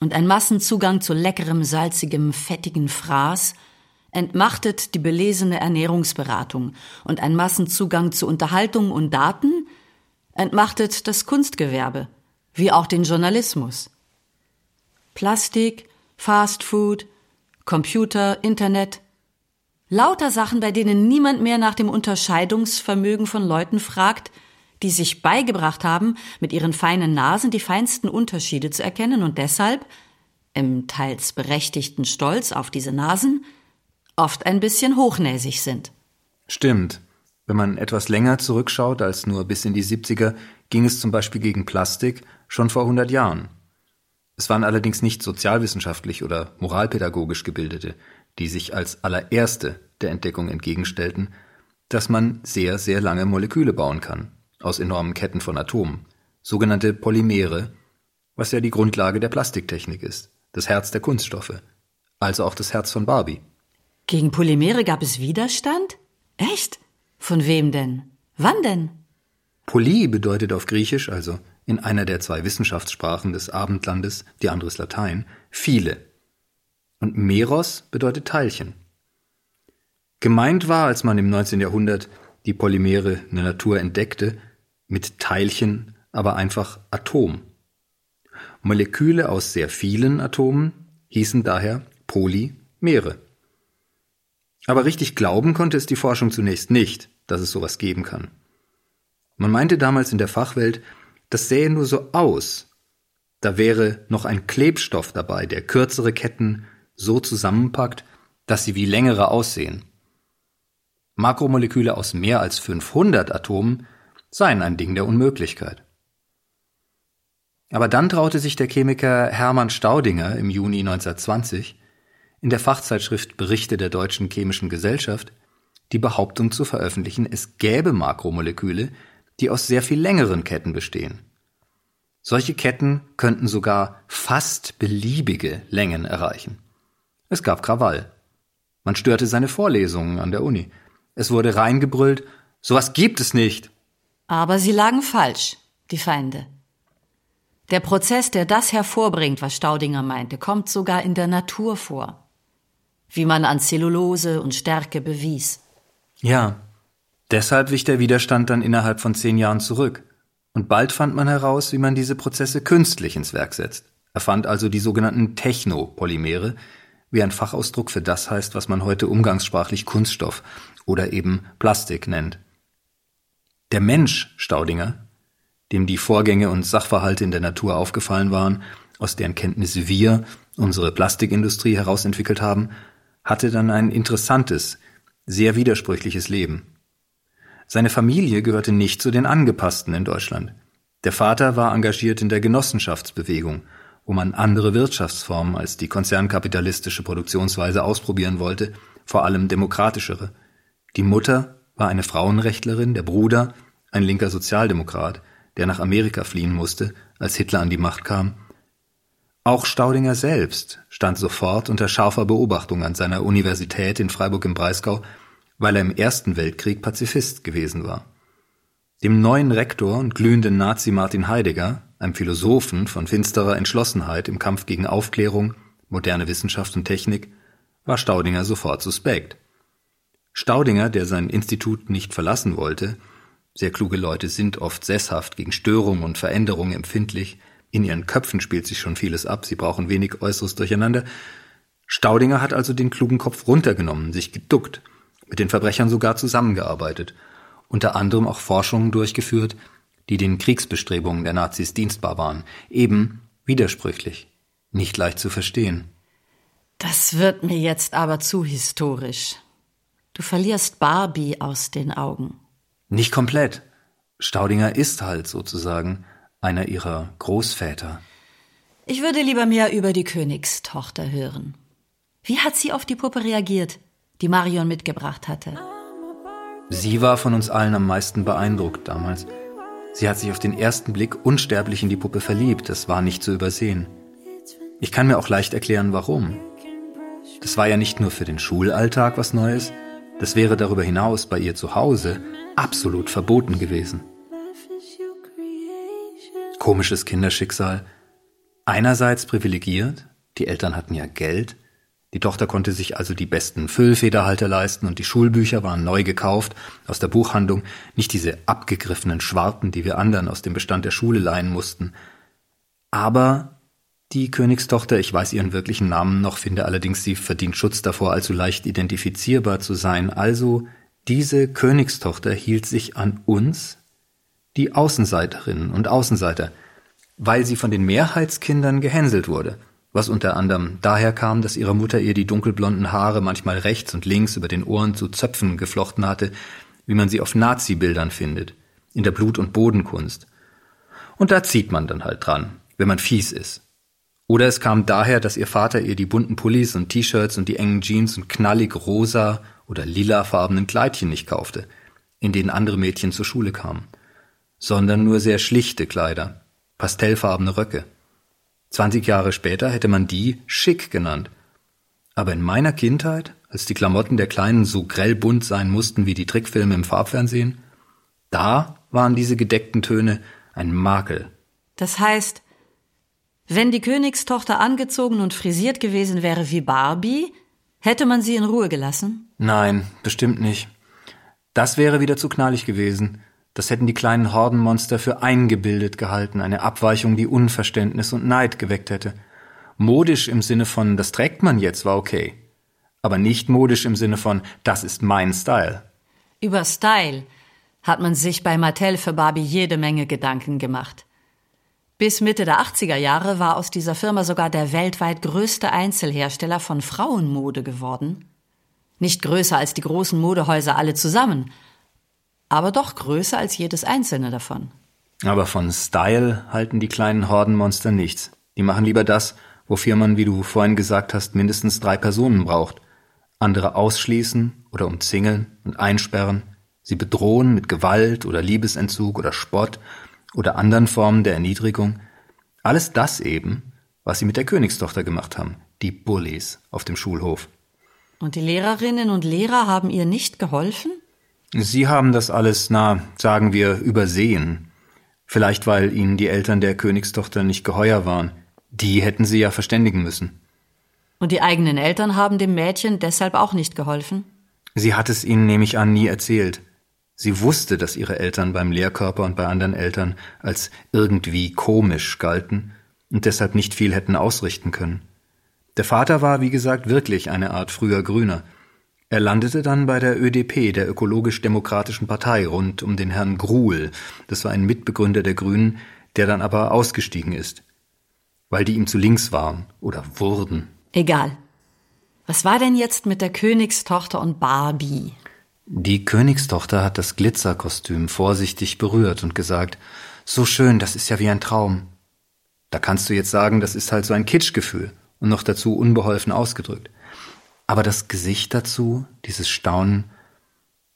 und ein Massenzugang zu leckerem, salzigem, fettigen Fraß entmachtet die belesene Ernährungsberatung und ein Massenzugang zu Unterhaltung und Daten entmachtet das Kunstgewerbe, wie auch den Journalismus. Plastik, Fastfood, Computer, Internet, lauter Sachen, bei denen niemand mehr nach dem Unterscheidungsvermögen von Leuten fragt, die sich beigebracht haben, mit ihren feinen Nasen die feinsten Unterschiede zu erkennen und deshalb, im teils berechtigten Stolz auf diese Nasen, oft ein bisschen hochnäsig sind. Stimmt. Wenn man etwas länger zurückschaut als nur bis in die 70er, ging es zum Beispiel gegen Plastik schon vor 100 Jahren. Es waren allerdings nicht sozialwissenschaftlich oder moralpädagogisch Gebildete, die sich als allererste der Entdeckung entgegenstellten, dass man sehr, sehr lange Moleküle bauen kann aus enormen Ketten von Atomen, sogenannte Polymere, was ja die Grundlage der Plastiktechnik ist, das Herz der Kunststoffe, also auch das Herz von Barbie. Gegen Polymere gab es Widerstand? Echt? Von wem denn? Wann denn? Poly bedeutet auf Griechisch, also in einer der zwei Wissenschaftssprachen des Abendlandes, die andere ist Latein, viele. Und Meros bedeutet Teilchen. Gemeint war, als man im 19. Jahrhundert die Polymere in der Natur entdeckte, mit Teilchen aber einfach Atom. Moleküle aus sehr vielen Atomen hießen daher Polymere. Aber richtig glauben konnte es die Forschung zunächst nicht, dass es sowas geben kann. Man meinte damals in der Fachwelt, das sähe nur so aus. Da wäre noch ein Klebstoff dabei, der kürzere Ketten so zusammenpackt, dass sie wie längere aussehen. Makromoleküle aus mehr als 500 Atomen seien ein Ding der Unmöglichkeit. Aber dann traute sich der Chemiker Hermann Staudinger im Juni 1920 in der Fachzeitschrift Berichte der Deutschen Chemischen Gesellschaft die Behauptung zu veröffentlichen, es gäbe Makromoleküle, die aus sehr viel längeren Ketten bestehen. Solche Ketten könnten sogar fast beliebige Längen erreichen. Es gab Krawall. Man störte seine Vorlesungen an der Uni. Es wurde reingebrüllt, sowas gibt es nicht. Aber sie lagen falsch, die Feinde. Der Prozess, der das hervorbringt, was Staudinger meinte, kommt sogar in der Natur vor. Wie man an Zellulose und Stärke bewies. Ja, deshalb wich der Widerstand dann innerhalb von zehn Jahren zurück. Und bald fand man heraus, wie man diese Prozesse künstlich ins Werk setzt. Er fand also die sogenannten Technopolymere, wie ein Fachausdruck für das heißt, was man heute umgangssprachlich Kunststoff oder eben Plastik nennt. Der Mensch Staudinger, dem die Vorgänge und Sachverhalte in der Natur aufgefallen waren, aus deren Kenntnis wir unsere Plastikindustrie herausentwickelt haben, hatte dann ein interessantes, sehr widersprüchliches Leben. Seine Familie gehörte nicht zu den Angepassten in Deutschland. Der Vater war engagiert in der Genossenschaftsbewegung, wo man andere Wirtschaftsformen als die konzernkapitalistische Produktionsweise ausprobieren wollte, vor allem demokratischere. Die Mutter war eine Frauenrechtlerin, der Bruder ein linker Sozialdemokrat, der nach Amerika fliehen musste, als Hitler an die Macht kam. Auch Staudinger selbst stand sofort unter scharfer Beobachtung an seiner Universität in Freiburg im Breisgau, weil er im Ersten Weltkrieg Pazifist gewesen war. Dem neuen Rektor und glühenden Nazi Martin Heidegger, einem Philosophen von finsterer Entschlossenheit im Kampf gegen Aufklärung, moderne Wissenschaft und Technik, war Staudinger sofort suspekt. Staudinger, der sein Institut nicht verlassen wollte, Sehr kluge Leute sind oft sesshaft, gegen Störungen und Veränderungen empfindlich. In ihren Köpfen spielt sich schon vieles ab, sie brauchen wenig äußeres Durcheinander. Staudinger hat also den klugen Kopf runtergenommen, sich geduckt, mit den Verbrechern sogar zusammengearbeitet, unter anderem auch Forschungen durchgeführt, die den Kriegsbestrebungen der Nazis dienstbar waren, eben widersprüchlich, nicht leicht zu verstehen. Das wird mir jetzt aber zu historisch. Du verlierst Barbie aus den Augen. Nicht komplett. Staudinger ist halt sozusagen einer ihrer Großväter. Ich würde lieber mehr über die Königstochter hören. Wie hat sie auf die Puppe reagiert, die Marion mitgebracht hatte? Sie war von uns allen am meisten beeindruckt damals. Sie hat sich auf den ersten Blick unsterblich in die Puppe verliebt, das war nicht zu übersehen. Ich kann mir auch leicht erklären, warum. Das war ja nicht nur für den Schulalltag was Neues, das wäre darüber hinaus bei ihr zu Hause absolut verboten gewesen. Komisches Kinderschicksal. Einerseits privilegiert, die Eltern hatten ja Geld, die Tochter konnte sich also die besten Füllfederhalter leisten und die Schulbücher waren neu gekauft aus der Buchhandlung, nicht diese abgegriffenen Schwarten, die wir anderen aus dem Bestand der Schule leihen mussten. Aber die Königstochter, ich weiß ihren wirklichen Namen noch, finde allerdings, sie verdient Schutz davor, allzu leicht identifizierbar zu sein. Also, diese Königstochter hielt sich an uns, die Außenseiterinnen und Außenseiter, weil sie von den Mehrheitskindern gehänselt wurde, was unter anderem daher kam, dass ihre Mutter ihr die dunkelblonden Haare manchmal rechts und links über den Ohren zu Zöpfen geflochten hatte, wie man sie auf Nazi-Bildern findet, in der Blut- und Bodenkunst. Und da zieht man dann halt dran, wenn man fies ist. Oder es kam daher, dass ihr Vater ihr die bunten Pullis und T-Shirts und die engen Jeans und knallig rosa oder lilafarbenen Kleidchen nicht kaufte, in denen andere Mädchen zur Schule kamen, sondern nur sehr schlichte Kleider, pastellfarbene Röcke. Zwanzig Jahre später hätte man die schick genannt. Aber in meiner Kindheit, als die Klamotten der Kleinen so grell bunt sein mussten wie die Trickfilme im Farbfernsehen, da waren diese gedeckten Töne ein Makel. Das heißt, wenn die Königstochter angezogen und frisiert gewesen wäre wie Barbie, hätte man sie in Ruhe gelassen? Nein, bestimmt nicht. Das wäre wieder zu knallig gewesen. Das hätten die kleinen Hordenmonster für eingebildet gehalten, eine Abweichung, die Unverständnis und Neid geweckt hätte. Modisch im Sinne von, das trägt man jetzt, war okay. Aber nicht modisch im Sinne von, das ist mein Style. Über Style hat man sich bei Mattel für Barbie jede Menge Gedanken gemacht. Bis Mitte der 80er Jahre war aus dieser Firma sogar der weltweit größte Einzelhersteller von Frauenmode geworden. Nicht größer als die großen Modehäuser alle zusammen, aber doch größer als jedes einzelne davon. Aber von Style halten die kleinen Hordenmonster nichts. Die machen lieber das, wofür man, wie du vorhin gesagt hast, mindestens drei Personen braucht. Andere ausschließen oder umzingeln und einsperren, sie bedrohen mit Gewalt oder Liebesentzug oder Spott oder anderen Formen der Erniedrigung, alles das eben, was sie mit der Königstochter gemacht haben, die Bullies auf dem Schulhof. Und die Lehrerinnen und Lehrer haben ihr nicht geholfen? Sie haben das alles, na, sagen wir, übersehen. Vielleicht weil ihnen die Eltern der Königstochter nicht geheuer waren. Die hätten sie ja verständigen müssen. Und die eigenen Eltern haben dem Mädchen deshalb auch nicht geholfen? Sie hat es ihnen, nehme ich an, nie erzählt. Sie wusste, dass ihre Eltern beim Lehrkörper und bei anderen Eltern als irgendwie komisch galten und deshalb nicht viel hätten ausrichten können. Der Vater war, wie gesagt, wirklich eine Art früher Grüner. Er landete dann bei der ÖDP, der ökologisch-demokratischen Partei, rund um den Herrn Gruhl. Das war ein Mitbegründer der Grünen, der dann aber ausgestiegen ist. Weil die ihm zu links waren oder wurden. Egal. Was war denn jetzt mit der Königstochter und Barbie? Die Königstochter hat das Glitzerkostüm vorsichtig berührt und gesagt, so schön, das ist ja wie ein Traum. Da kannst du jetzt sagen, das ist halt so ein Kitschgefühl und noch dazu unbeholfen ausgedrückt. Aber das Gesicht dazu, dieses Staunen,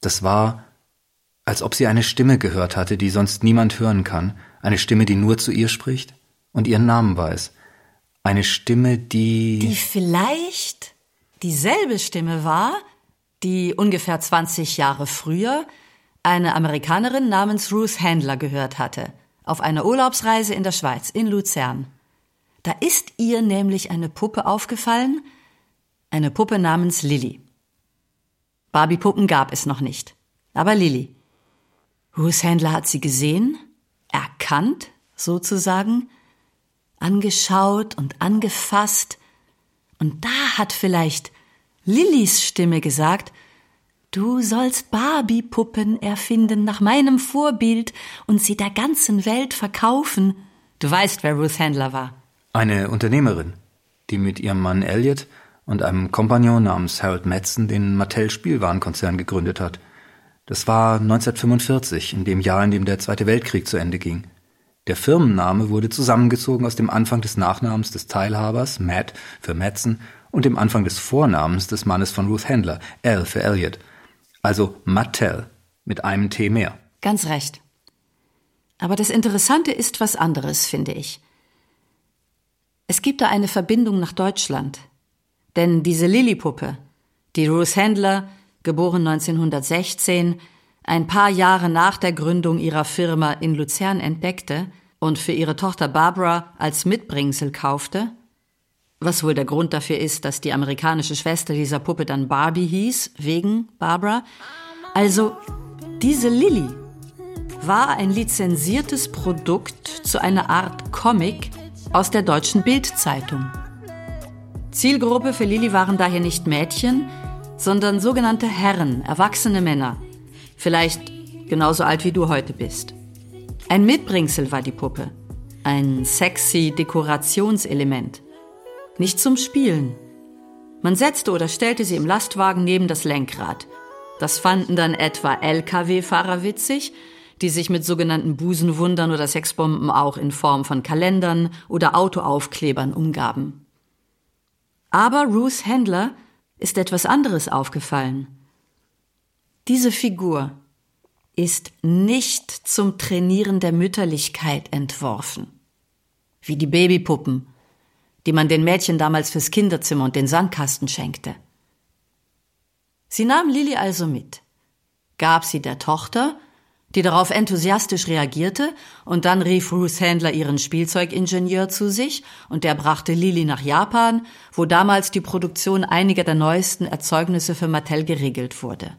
das war, als ob sie eine Stimme gehört hatte, die sonst niemand hören kann, eine Stimme, die nur zu ihr spricht und ihren Namen weiß. Eine Stimme, die. Die vielleicht dieselbe Stimme war, die ungefähr 20 Jahre früher eine Amerikanerin namens Ruth Handler gehört hatte, auf einer Urlaubsreise in der Schweiz, in Luzern. Da ist ihr nämlich eine Puppe aufgefallen, eine Puppe namens Lilly. Barbie-Puppen gab es noch nicht, aber Lilly. Ruth Handler hat sie gesehen, erkannt, sozusagen, angeschaut und angefasst, und da hat vielleicht Lillys Stimme gesagt, Du sollst Barbie-Puppen erfinden nach meinem Vorbild und sie der ganzen Welt verkaufen. Du weißt, wer Ruth Handler war. Eine Unternehmerin, die mit ihrem Mann Elliot und einem Kompagnon namens Harold Madsen den Mattel Spielwarenkonzern gegründet hat. Das war 1945, in dem Jahr, in dem der Zweite Weltkrieg zu Ende ging. Der Firmenname wurde zusammengezogen aus dem Anfang des Nachnamens des Teilhabers, Matt für Madsen, und dem Anfang des Vornamens des Mannes von Ruth Handler, L für Elliot. Also Mattel mit einem T mehr. Ganz recht. Aber das Interessante ist was anderes, finde ich. Es gibt da eine Verbindung nach Deutschland. Denn diese Lillipuppe, die Ruth Handler, geboren 1916, ein paar Jahre nach der Gründung ihrer Firma in Luzern entdeckte und für ihre Tochter Barbara als Mitbringsel kaufte, was wohl der Grund dafür ist, dass die amerikanische Schwester dieser Puppe dann Barbie hieß, wegen Barbara. Also, diese Lilly war ein lizenziertes Produkt zu einer Art Comic aus der deutschen Bildzeitung. Zielgruppe für Lilly waren daher nicht Mädchen, sondern sogenannte Herren, erwachsene Männer. Vielleicht genauso alt wie du heute bist. Ein Mitbringsel war die Puppe. Ein sexy Dekorationselement. Nicht zum Spielen. Man setzte oder stellte sie im Lastwagen neben das Lenkrad. Das fanden dann etwa Lkw-Fahrer witzig, die sich mit sogenannten Busenwundern oder Sexbomben auch in Form von Kalendern oder Autoaufklebern umgaben. Aber Ruth Handler ist etwas anderes aufgefallen. Diese Figur ist nicht zum Trainieren der Mütterlichkeit entworfen, wie die Babypuppen, die man den Mädchen damals fürs Kinderzimmer und den Sandkasten schenkte. Sie nahm Lilly also mit, gab sie der Tochter die darauf enthusiastisch reagierte, und dann rief Ruth Handler ihren Spielzeugingenieur zu sich, und der brachte Lili nach Japan, wo damals die Produktion einiger der neuesten Erzeugnisse für Mattel geregelt wurde.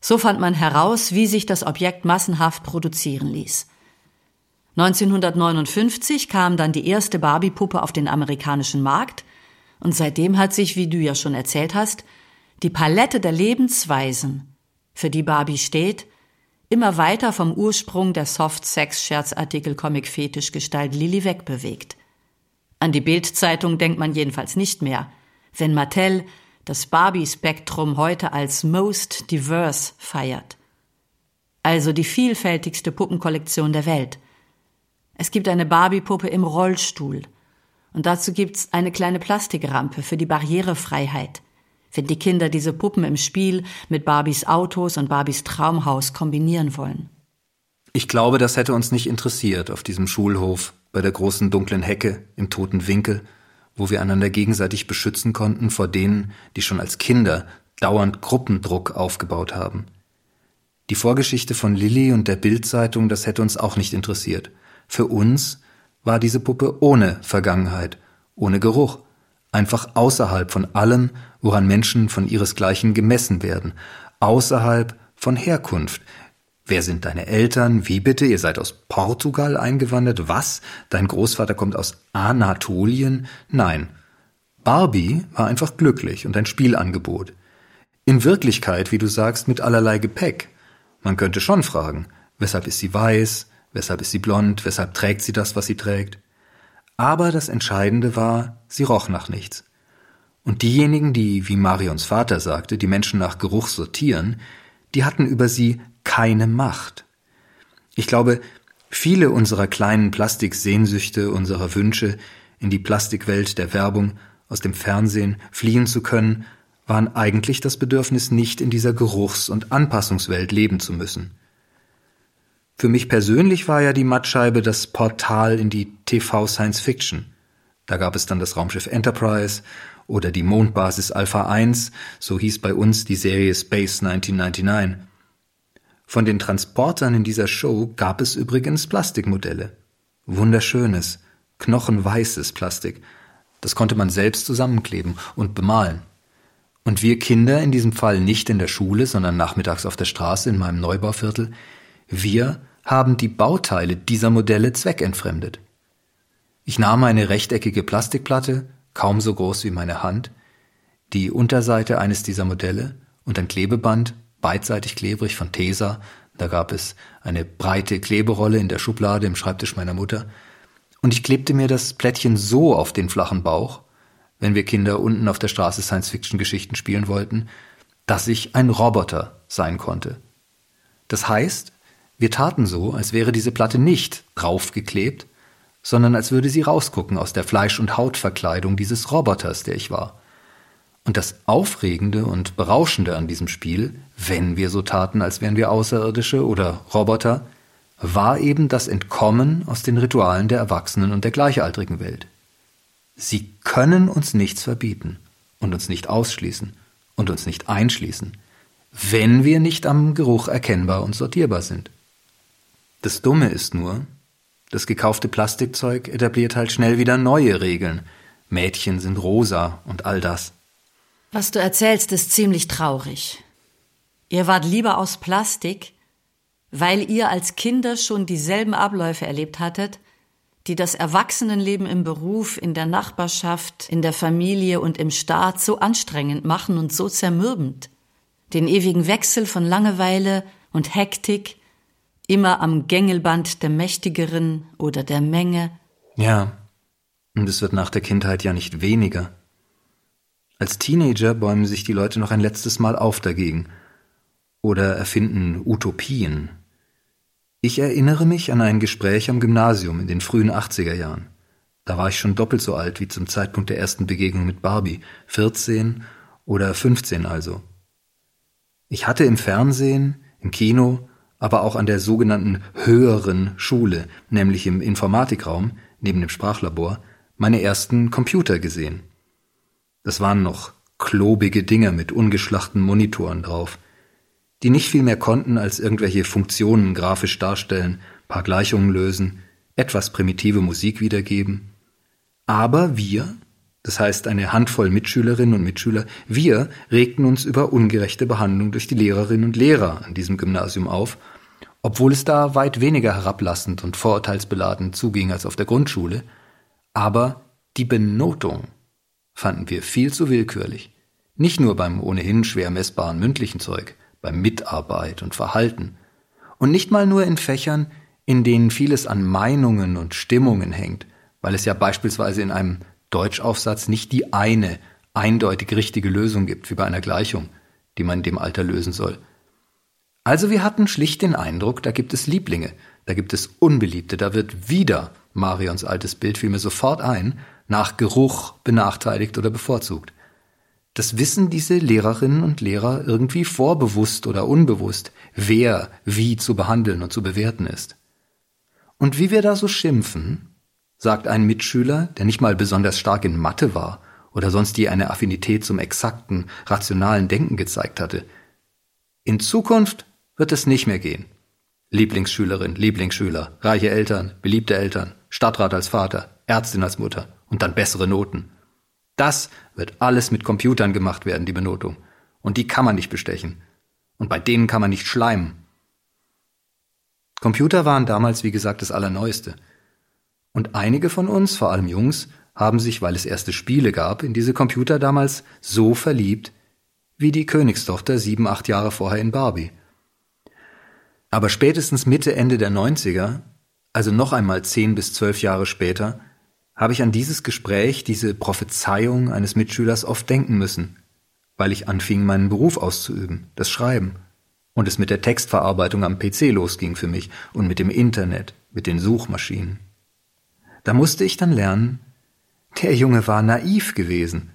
So fand man heraus, wie sich das Objekt massenhaft produzieren ließ. 1959 kam dann die erste Barbie-Puppe auf den amerikanischen Markt, und seitdem hat sich, wie du ja schon erzählt hast, die Palette der Lebensweisen, für die Barbie steht, immer weiter vom Ursprung der Soft-Sex-Scherzartikel-Comic-Fetischgestalt Lilly wegbewegt. An die Bild-Zeitung denkt man jedenfalls nicht mehr, wenn Mattel das Barbie-Spektrum heute als Most Diverse feiert. Also die vielfältigste Puppenkollektion der Welt. Es gibt eine Barbie-Puppe im Rollstuhl. Und dazu gibt's eine kleine Plastikrampe für die Barrierefreiheit wenn die Kinder diese Puppen im Spiel mit Barbies Autos und Barbies Traumhaus kombinieren wollen. Ich glaube, das hätte uns nicht interessiert auf diesem Schulhof, bei der großen dunklen Hecke, im toten Winkel, wo wir einander gegenseitig beschützen konnten vor denen, die schon als Kinder dauernd Gruppendruck aufgebaut haben. Die Vorgeschichte von Lilly und der Bildzeitung, das hätte uns auch nicht interessiert. Für uns war diese Puppe ohne Vergangenheit, ohne Geruch, einfach außerhalb von allem, woran Menschen von ihresgleichen gemessen werden, außerhalb von Herkunft. Wer sind deine Eltern? Wie bitte? Ihr seid aus Portugal eingewandert? Was? Dein Großvater kommt aus Anatolien? Nein. Barbie war einfach glücklich und ein Spielangebot. In Wirklichkeit, wie du sagst, mit allerlei Gepäck. Man könnte schon fragen, weshalb ist sie weiß? Weshalb ist sie blond? Weshalb trägt sie das, was sie trägt? Aber das Entscheidende war, sie roch nach nichts. Und diejenigen, die, wie Marions Vater sagte, die Menschen nach Geruch sortieren, die hatten über sie keine Macht. Ich glaube, viele unserer kleinen Plastiksehnsüchte, unserer Wünsche, in die Plastikwelt der Werbung, aus dem Fernsehen fliehen zu können, waren eigentlich das Bedürfnis, nicht in dieser Geruchs- und Anpassungswelt leben zu müssen. Für mich persönlich war ja die Mattscheibe das Portal in die TV Science Fiction. Da gab es dann das Raumschiff Enterprise oder die Mondbasis Alpha 1, so hieß bei uns die Serie Space 1999. Von den Transportern in dieser Show gab es übrigens Plastikmodelle. Wunderschönes, knochenweißes Plastik. Das konnte man selbst zusammenkleben und bemalen. Und wir Kinder, in diesem Fall nicht in der Schule, sondern nachmittags auf der Straße in meinem Neubauviertel, Wir haben die Bauteile dieser Modelle zweckentfremdet. Ich nahm eine rechteckige Plastikplatte, kaum so groß wie meine Hand, die Unterseite eines dieser Modelle und ein Klebeband, beidseitig klebrig von Tesa, da gab es eine breite Kleberolle in der Schublade im Schreibtisch meiner Mutter, und ich klebte mir das Plättchen so auf den flachen Bauch, wenn wir Kinder unten auf der Straße Science-Fiction-Geschichten spielen wollten, dass ich ein Roboter sein konnte. Das heißt, wir taten so, als wäre diese Platte nicht draufgeklebt, sondern als würde sie rausgucken aus der Fleisch- und Hautverkleidung dieses Roboters, der ich war. Und das Aufregende und Berauschende an diesem Spiel, wenn wir so taten, als wären wir Außerirdische oder Roboter, war eben das Entkommen aus den Ritualen der Erwachsenen und der gleichaltrigen Welt. Sie können uns nichts verbieten und uns nicht ausschließen und uns nicht einschließen, wenn wir nicht am Geruch erkennbar und sortierbar sind. Das Dumme ist nur, das gekaufte Plastikzeug etabliert halt schnell wieder neue Regeln. Mädchen sind rosa und all das. Was du erzählst, ist ziemlich traurig. Ihr wart lieber aus Plastik, weil ihr als Kinder schon dieselben Abläufe erlebt hattet, die das Erwachsenenleben im Beruf, in der Nachbarschaft, in der Familie und im Staat so anstrengend machen und so zermürbend. Den ewigen Wechsel von Langeweile und Hektik, immer am Gängelband der Mächtigeren oder der Menge. Ja, und es wird nach der Kindheit ja nicht weniger. Als Teenager bäumen sich die Leute noch ein letztes Mal auf dagegen oder erfinden Utopien. Ich erinnere mich an ein Gespräch am Gymnasium in den frühen 80er Jahren. Da war ich schon doppelt so alt wie zum Zeitpunkt der ersten Begegnung mit Barbie, 14 oder 15 also. Ich hatte im Fernsehen, im Kino aber auch an der sogenannten höheren Schule, nämlich im Informatikraum neben dem Sprachlabor, meine ersten Computer gesehen. Das waren noch klobige Dinger mit ungeschlachten Monitoren drauf, die nicht viel mehr konnten als irgendwelche Funktionen grafisch darstellen, paar Gleichungen lösen, etwas primitive Musik wiedergeben. Aber wir, das heißt eine Handvoll Mitschülerinnen und Mitschüler, wir regten uns über ungerechte Behandlung durch die Lehrerinnen und Lehrer an diesem Gymnasium auf, obwohl es da weit weniger herablassend und vorurteilsbeladen zuging als auf der Grundschule, aber die Benotung fanden wir viel zu willkürlich. Nicht nur beim ohnehin schwer messbaren mündlichen Zeug, beim Mitarbeit und Verhalten. Und nicht mal nur in Fächern, in denen vieles an Meinungen und Stimmungen hängt, weil es ja beispielsweise in einem Deutschaufsatz nicht die eine eindeutig richtige Lösung gibt, wie bei einer Gleichung, die man in dem Alter lösen soll. Also wir hatten schlicht den Eindruck, da gibt es Lieblinge, da gibt es Unbeliebte, da wird wieder, Marions altes Bild fiel mir sofort ein, nach Geruch benachteiligt oder bevorzugt. Das wissen diese Lehrerinnen und Lehrer irgendwie vorbewusst oder unbewusst, wer wie zu behandeln und zu bewerten ist. Und wie wir da so schimpfen, sagt ein Mitschüler, der nicht mal besonders stark in Mathe war oder sonst je eine Affinität zum exakten, rationalen Denken gezeigt hatte. In Zukunft wird es nicht mehr gehen. Lieblingsschülerin, Lieblingsschüler, reiche Eltern, beliebte Eltern, Stadtrat als Vater, Ärztin als Mutter und dann bessere Noten. Das wird alles mit Computern gemacht werden, die Benotung. Und die kann man nicht bestechen. Und bei denen kann man nicht schleimen. Computer waren damals, wie gesagt, das Allerneueste. Und einige von uns, vor allem Jungs, haben sich, weil es erste Spiele gab, in diese Computer damals so verliebt, wie die Königstochter sieben, acht Jahre vorher in Barbie. Aber spätestens Mitte, Ende der 90er, also noch einmal zehn bis zwölf Jahre später, habe ich an dieses Gespräch, diese Prophezeiung eines Mitschülers oft denken müssen, weil ich anfing, meinen Beruf auszuüben, das Schreiben, und es mit der Textverarbeitung am PC losging für mich und mit dem Internet, mit den Suchmaschinen. Da musste ich dann lernen, der Junge war naiv gewesen.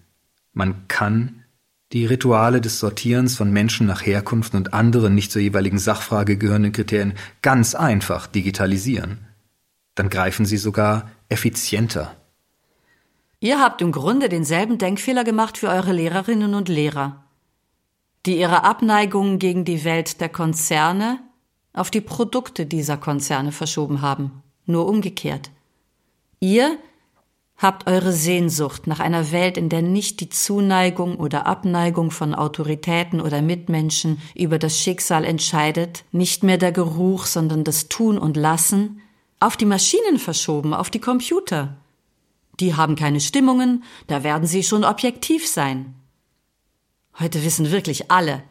Man kann die Rituale des Sortierens von Menschen nach Herkunft und anderen nicht zur jeweiligen Sachfrage gehörenden Kriterien ganz einfach digitalisieren. Dann greifen sie sogar effizienter. Ihr habt im Grunde denselben Denkfehler gemacht für eure Lehrerinnen und Lehrer, die ihre Abneigung gegen die Welt der Konzerne auf die Produkte dieser Konzerne verschoben haben, nur umgekehrt. Ihr Habt eure Sehnsucht nach einer Welt, in der nicht die Zuneigung oder Abneigung von Autoritäten oder Mitmenschen über das Schicksal entscheidet, nicht mehr der Geruch, sondern das Tun und Lassen, auf die Maschinen verschoben, auf die Computer. Die haben keine Stimmungen, da werden sie schon objektiv sein. Heute wissen wirklich alle,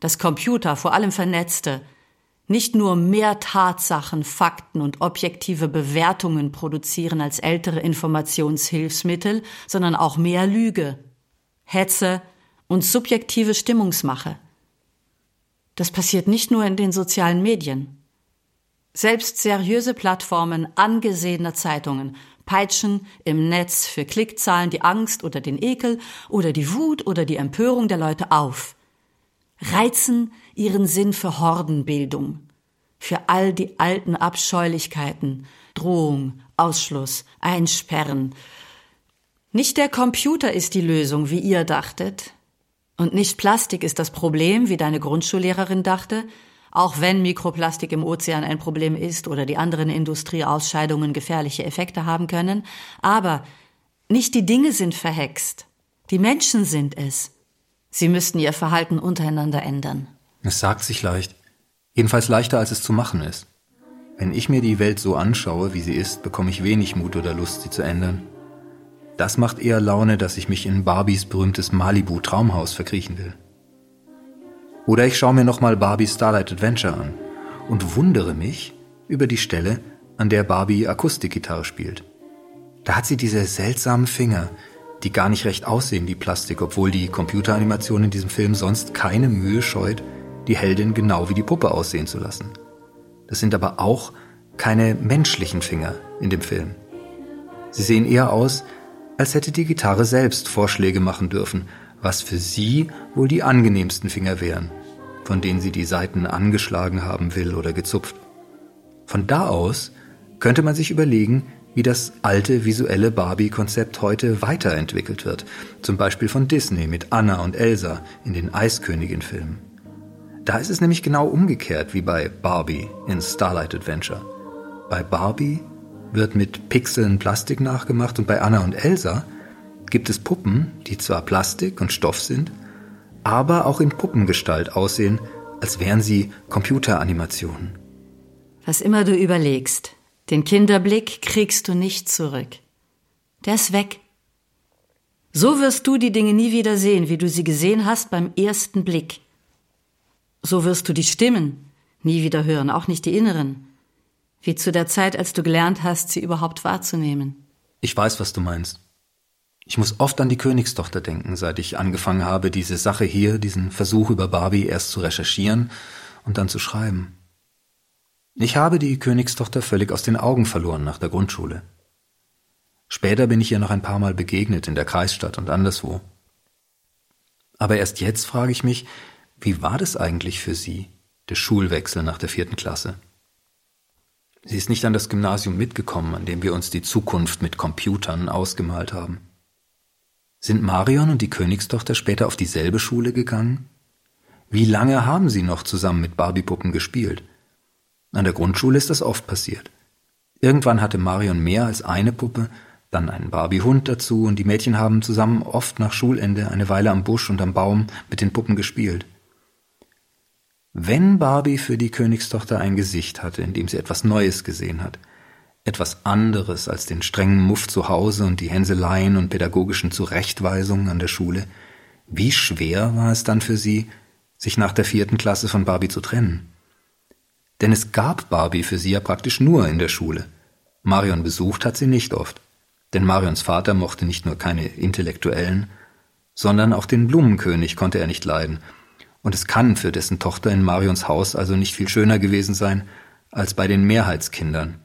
dass Computer, vor allem Vernetzte, nicht nur mehr Tatsachen, Fakten und objektive Bewertungen produzieren als ältere Informationshilfsmittel, sondern auch mehr Lüge, Hetze und subjektive Stimmungsmache. Das passiert nicht nur in den sozialen Medien. Selbst seriöse Plattformen angesehener Zeitungen peitschen im Netz für Klickzahlen die Angst oder den Ekel oder die Wut oder die Empörung der Leute auf, reizen ihren Sinn für Hordenbildung, für all die alten Abscheulichkeiten, Drohung, Ausschluss, Einsperren. Nicht der Computer ist die Lösung, wie ihr dachtet, und nicht Plastik ist das Problem, wie deine Grundschullehrerin dachte, auch wenn Mikroplastik im Ozean ein Problem ist oder die anderen Industrieausscheidungen gefährliche Effekte haben können, aber nicht die Dinge sind verhext, die Menschen sind es. Sie müssten ihr Verhalten untereinander ändern. Es sagt sich leicht, jedenfalls leichter als es zu machen ist. Wenn ich mir die Welt so anschaue, wie sie ist, bekomme ich wenig Mut oder Lust, sie zu ändern. Das macht eher Laune, dass ich mich in Barbies berühmtes Malibu Traumhaus verkriechen will. Oder ich schaue mir nochmal Barbies Starlight Adventure an und wundere mich über die Stelle, an der Barbie Akustikgitarre spielt. Da hat sie diese seltsamen Finger, die gar nicht recht aussehen wie Plastik, obwohl die Computeranimation in diesem Film sonst keine Mühe scheut, die Heldin genau wie die Puppe aussehen zu lassen. Das sind aber auch keine menschlichen Finger in dem Film. Sie sehen eher aus, als hätte die Gitarre selbst Vorschläge machen dürfen, was für sie wohl die angenehmsten Finger wären, von denen sie die Saiten angeschlagen haben will oder gezupft. Von da aus könnte man sich überlegen, wie das alte visuelle Barbie-Konzept heute weiterentwickelt wird, zum Beispiel von Disney mit Anna und Elsa in den Eiskönigin-Filmen. Da ist es nämlich genau umgekehrt wie bei Barbie in Starlight Adventure. Bei Barbie wird mit Pixeln Plastik nachgemacht und bei Anna und Elsa gibt es Puppen, die zwar Plastik und Stoff sind, aber auch in Puppengestalt aussehen, als wären sie Computeranimationen. Was immer du überlegst, den Kinderblick kriegst du nicht zurück. Der ist weg. So wirst du die Dinge nie wieder sehen, wie du sie gesehen hast beim ersten Blick. So wirst du die Stimmen nie wieder hören, auch nicht die inneren, wie zu der Zeit, als du gelernt hast, sie überhaupt wahrzunehmen. Ich weiß, was du meinst. Ich muss oft an die Königstochter denken, seit ich angefangen habe, diese Sache hier, diesen Versuch über Barbie erst zu recherchieren und dann zu schreiben. Ich habe die Königstochter völlig aus den Augen verloren nach der Grundschule. Später bin ich ihr noch ein paar Mal begegnet in der Kreisstadt und anderswo. Aber erst jetzt frage ich mich, wie war das eigentlich für sie, der Schulwechsel nach der vierten Klasse? Sie ist nicht an das Gymnasium mitgekommen, an dem wir uns die Zukunft mit Computern ausgemalt haben. Sind Marion und die Königstochter später auf dieselbe Schule gegangen? Wie lange haben sie noch zusammen mit Barbiepuppen gespielt? An der Grundschule ist das oft passiert. Irgendwann hatte Marion mehr als eine Puppe, dann einen Barbiehund dazu und die Mädchen haben zusammen oft nach Schulende eine Weile am Busch und am Baum mit den Puppen gespielt. Wenn Barbie für die Königstochter ein Gesicht hatte, in dem sie etwas Neues gesehen hat, etwas anderes als den strengen Muff zu Hause und die Hänseleien und pädagogischen Zurechtweisungen an der Schule. Wie schwer war es dann für sie, sich nach der vierten Klasse von Barbie zu trennen? Denn es gab Barbie für sie ja praktisch nur in der Schule. Marion besucht hat sie nicht oft, denn Marions Vater mochte nicht nur keine Intellektuellen, sondern auch den Blumenkönig konnte er nicht leiden, und es kann für dessen Tochter in Marions Haus also nicht viel schöner gewesen sein als bei den Mehrheitskindern.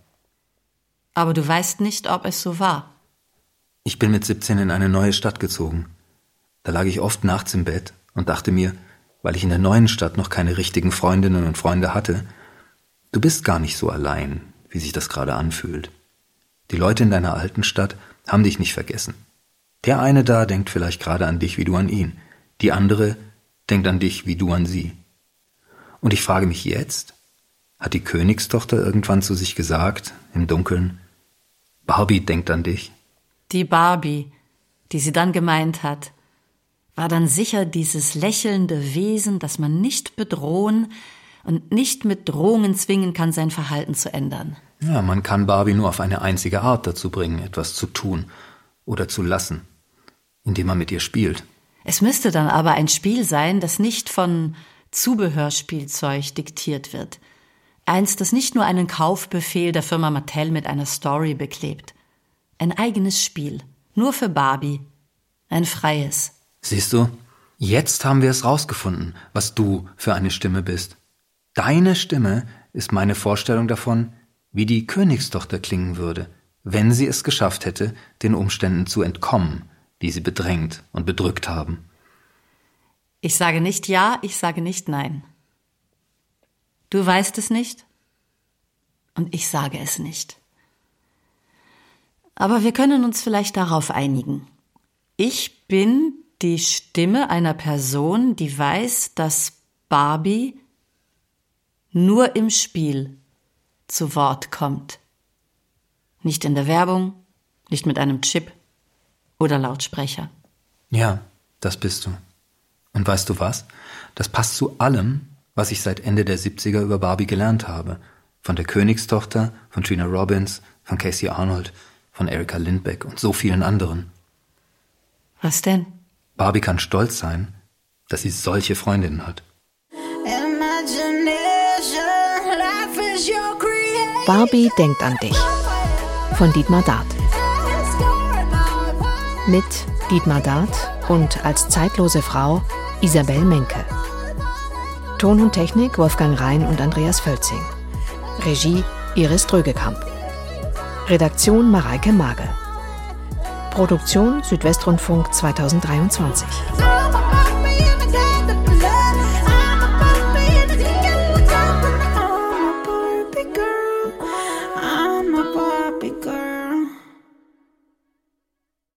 Aber du weißt nicht, ob es so war. Ich bin mit 17 in eine neue Stadt gezogen. Da lag ich oft nachts im Bett und dachte mir, weil ich in der neuen Stadt noch keine richtigen Freundinnen und Freunde hatte, du bist gar nicht so allein, wie sich das gerade anfühlt. Die Leute in deiner alten Stadt haben dich nicht vergessen. Der eine da denkt vielleicht gerade an dich wie du an ihn, die andere denkt an dich wie du an sie. Und ich frage mich jetzt, hat die Königstochter irgendwann zu sich gesagt, im Dunkeln, Barbie denkt an dich. Die Barbie, die sie dann gemeint hat, war dann sicher dieses lächelnde Wesen, das man nicht bedrohen und nicht mit Drohungen zwingen kann, sein Verhalten zu ändern. Ja, man kann Barbie nur auf eine einzige Art dazu bringen, etwas zu tun oder zu lassen, indem man mit ihr spielt. Es müsste dann aber ein Spiel sein, das nicht von Zubehörspielzeug diktiert wird. Eins, das nicht nur einen Kaufbefehl der Firma Mattel mit einer Story beklebt. Ein eigenes Spiel. Nur für Barbie. Ein freies. Siehst du, jetzt haben wir es rausgefunden, was du für eine Stimme bist. Deine Stimme ist meine Vorstellung davon, wie die Königstochter klingen würde, wenn sie es geschafft hätte, den Umständen zu entkommen, die sie bedrängt und bedrückt haben. Ich sage nicht ja, ich sage nicht nein. Du weißt es nicht und ich sage es nicht. Aber wir können uns vielleicht darauf einigen. Ich bin die Stimme einer Person, die weiß, dass Barbie nur im Spiel zu Wort kommt. Nicht in der Werbung, nicht mit einem Chip oder Lautsprecher. Ja, das bist du. Und weißt du was? Das passt zu allem, was ich seit Ende der 70er über Barbie gelernt habe. Von der Königstochter, von Trina Robbins, von Casey Arnold, von Erika Lindbeck und so vielen anderen. Was denn? Barbie kann stolz sein, dass sie solche Freundinnen hat. Barbie denkt an dich. Von Dietmar Dart. Mit Dietmar Dart und als zeitlose Frau Isabel Menke. Ton und Technik Wolfgang Rhein und Andreas Völzing. Regie Iris Drögekamp. Redaktion Mareike Mage. Produktion Südwestrundfunk 2023.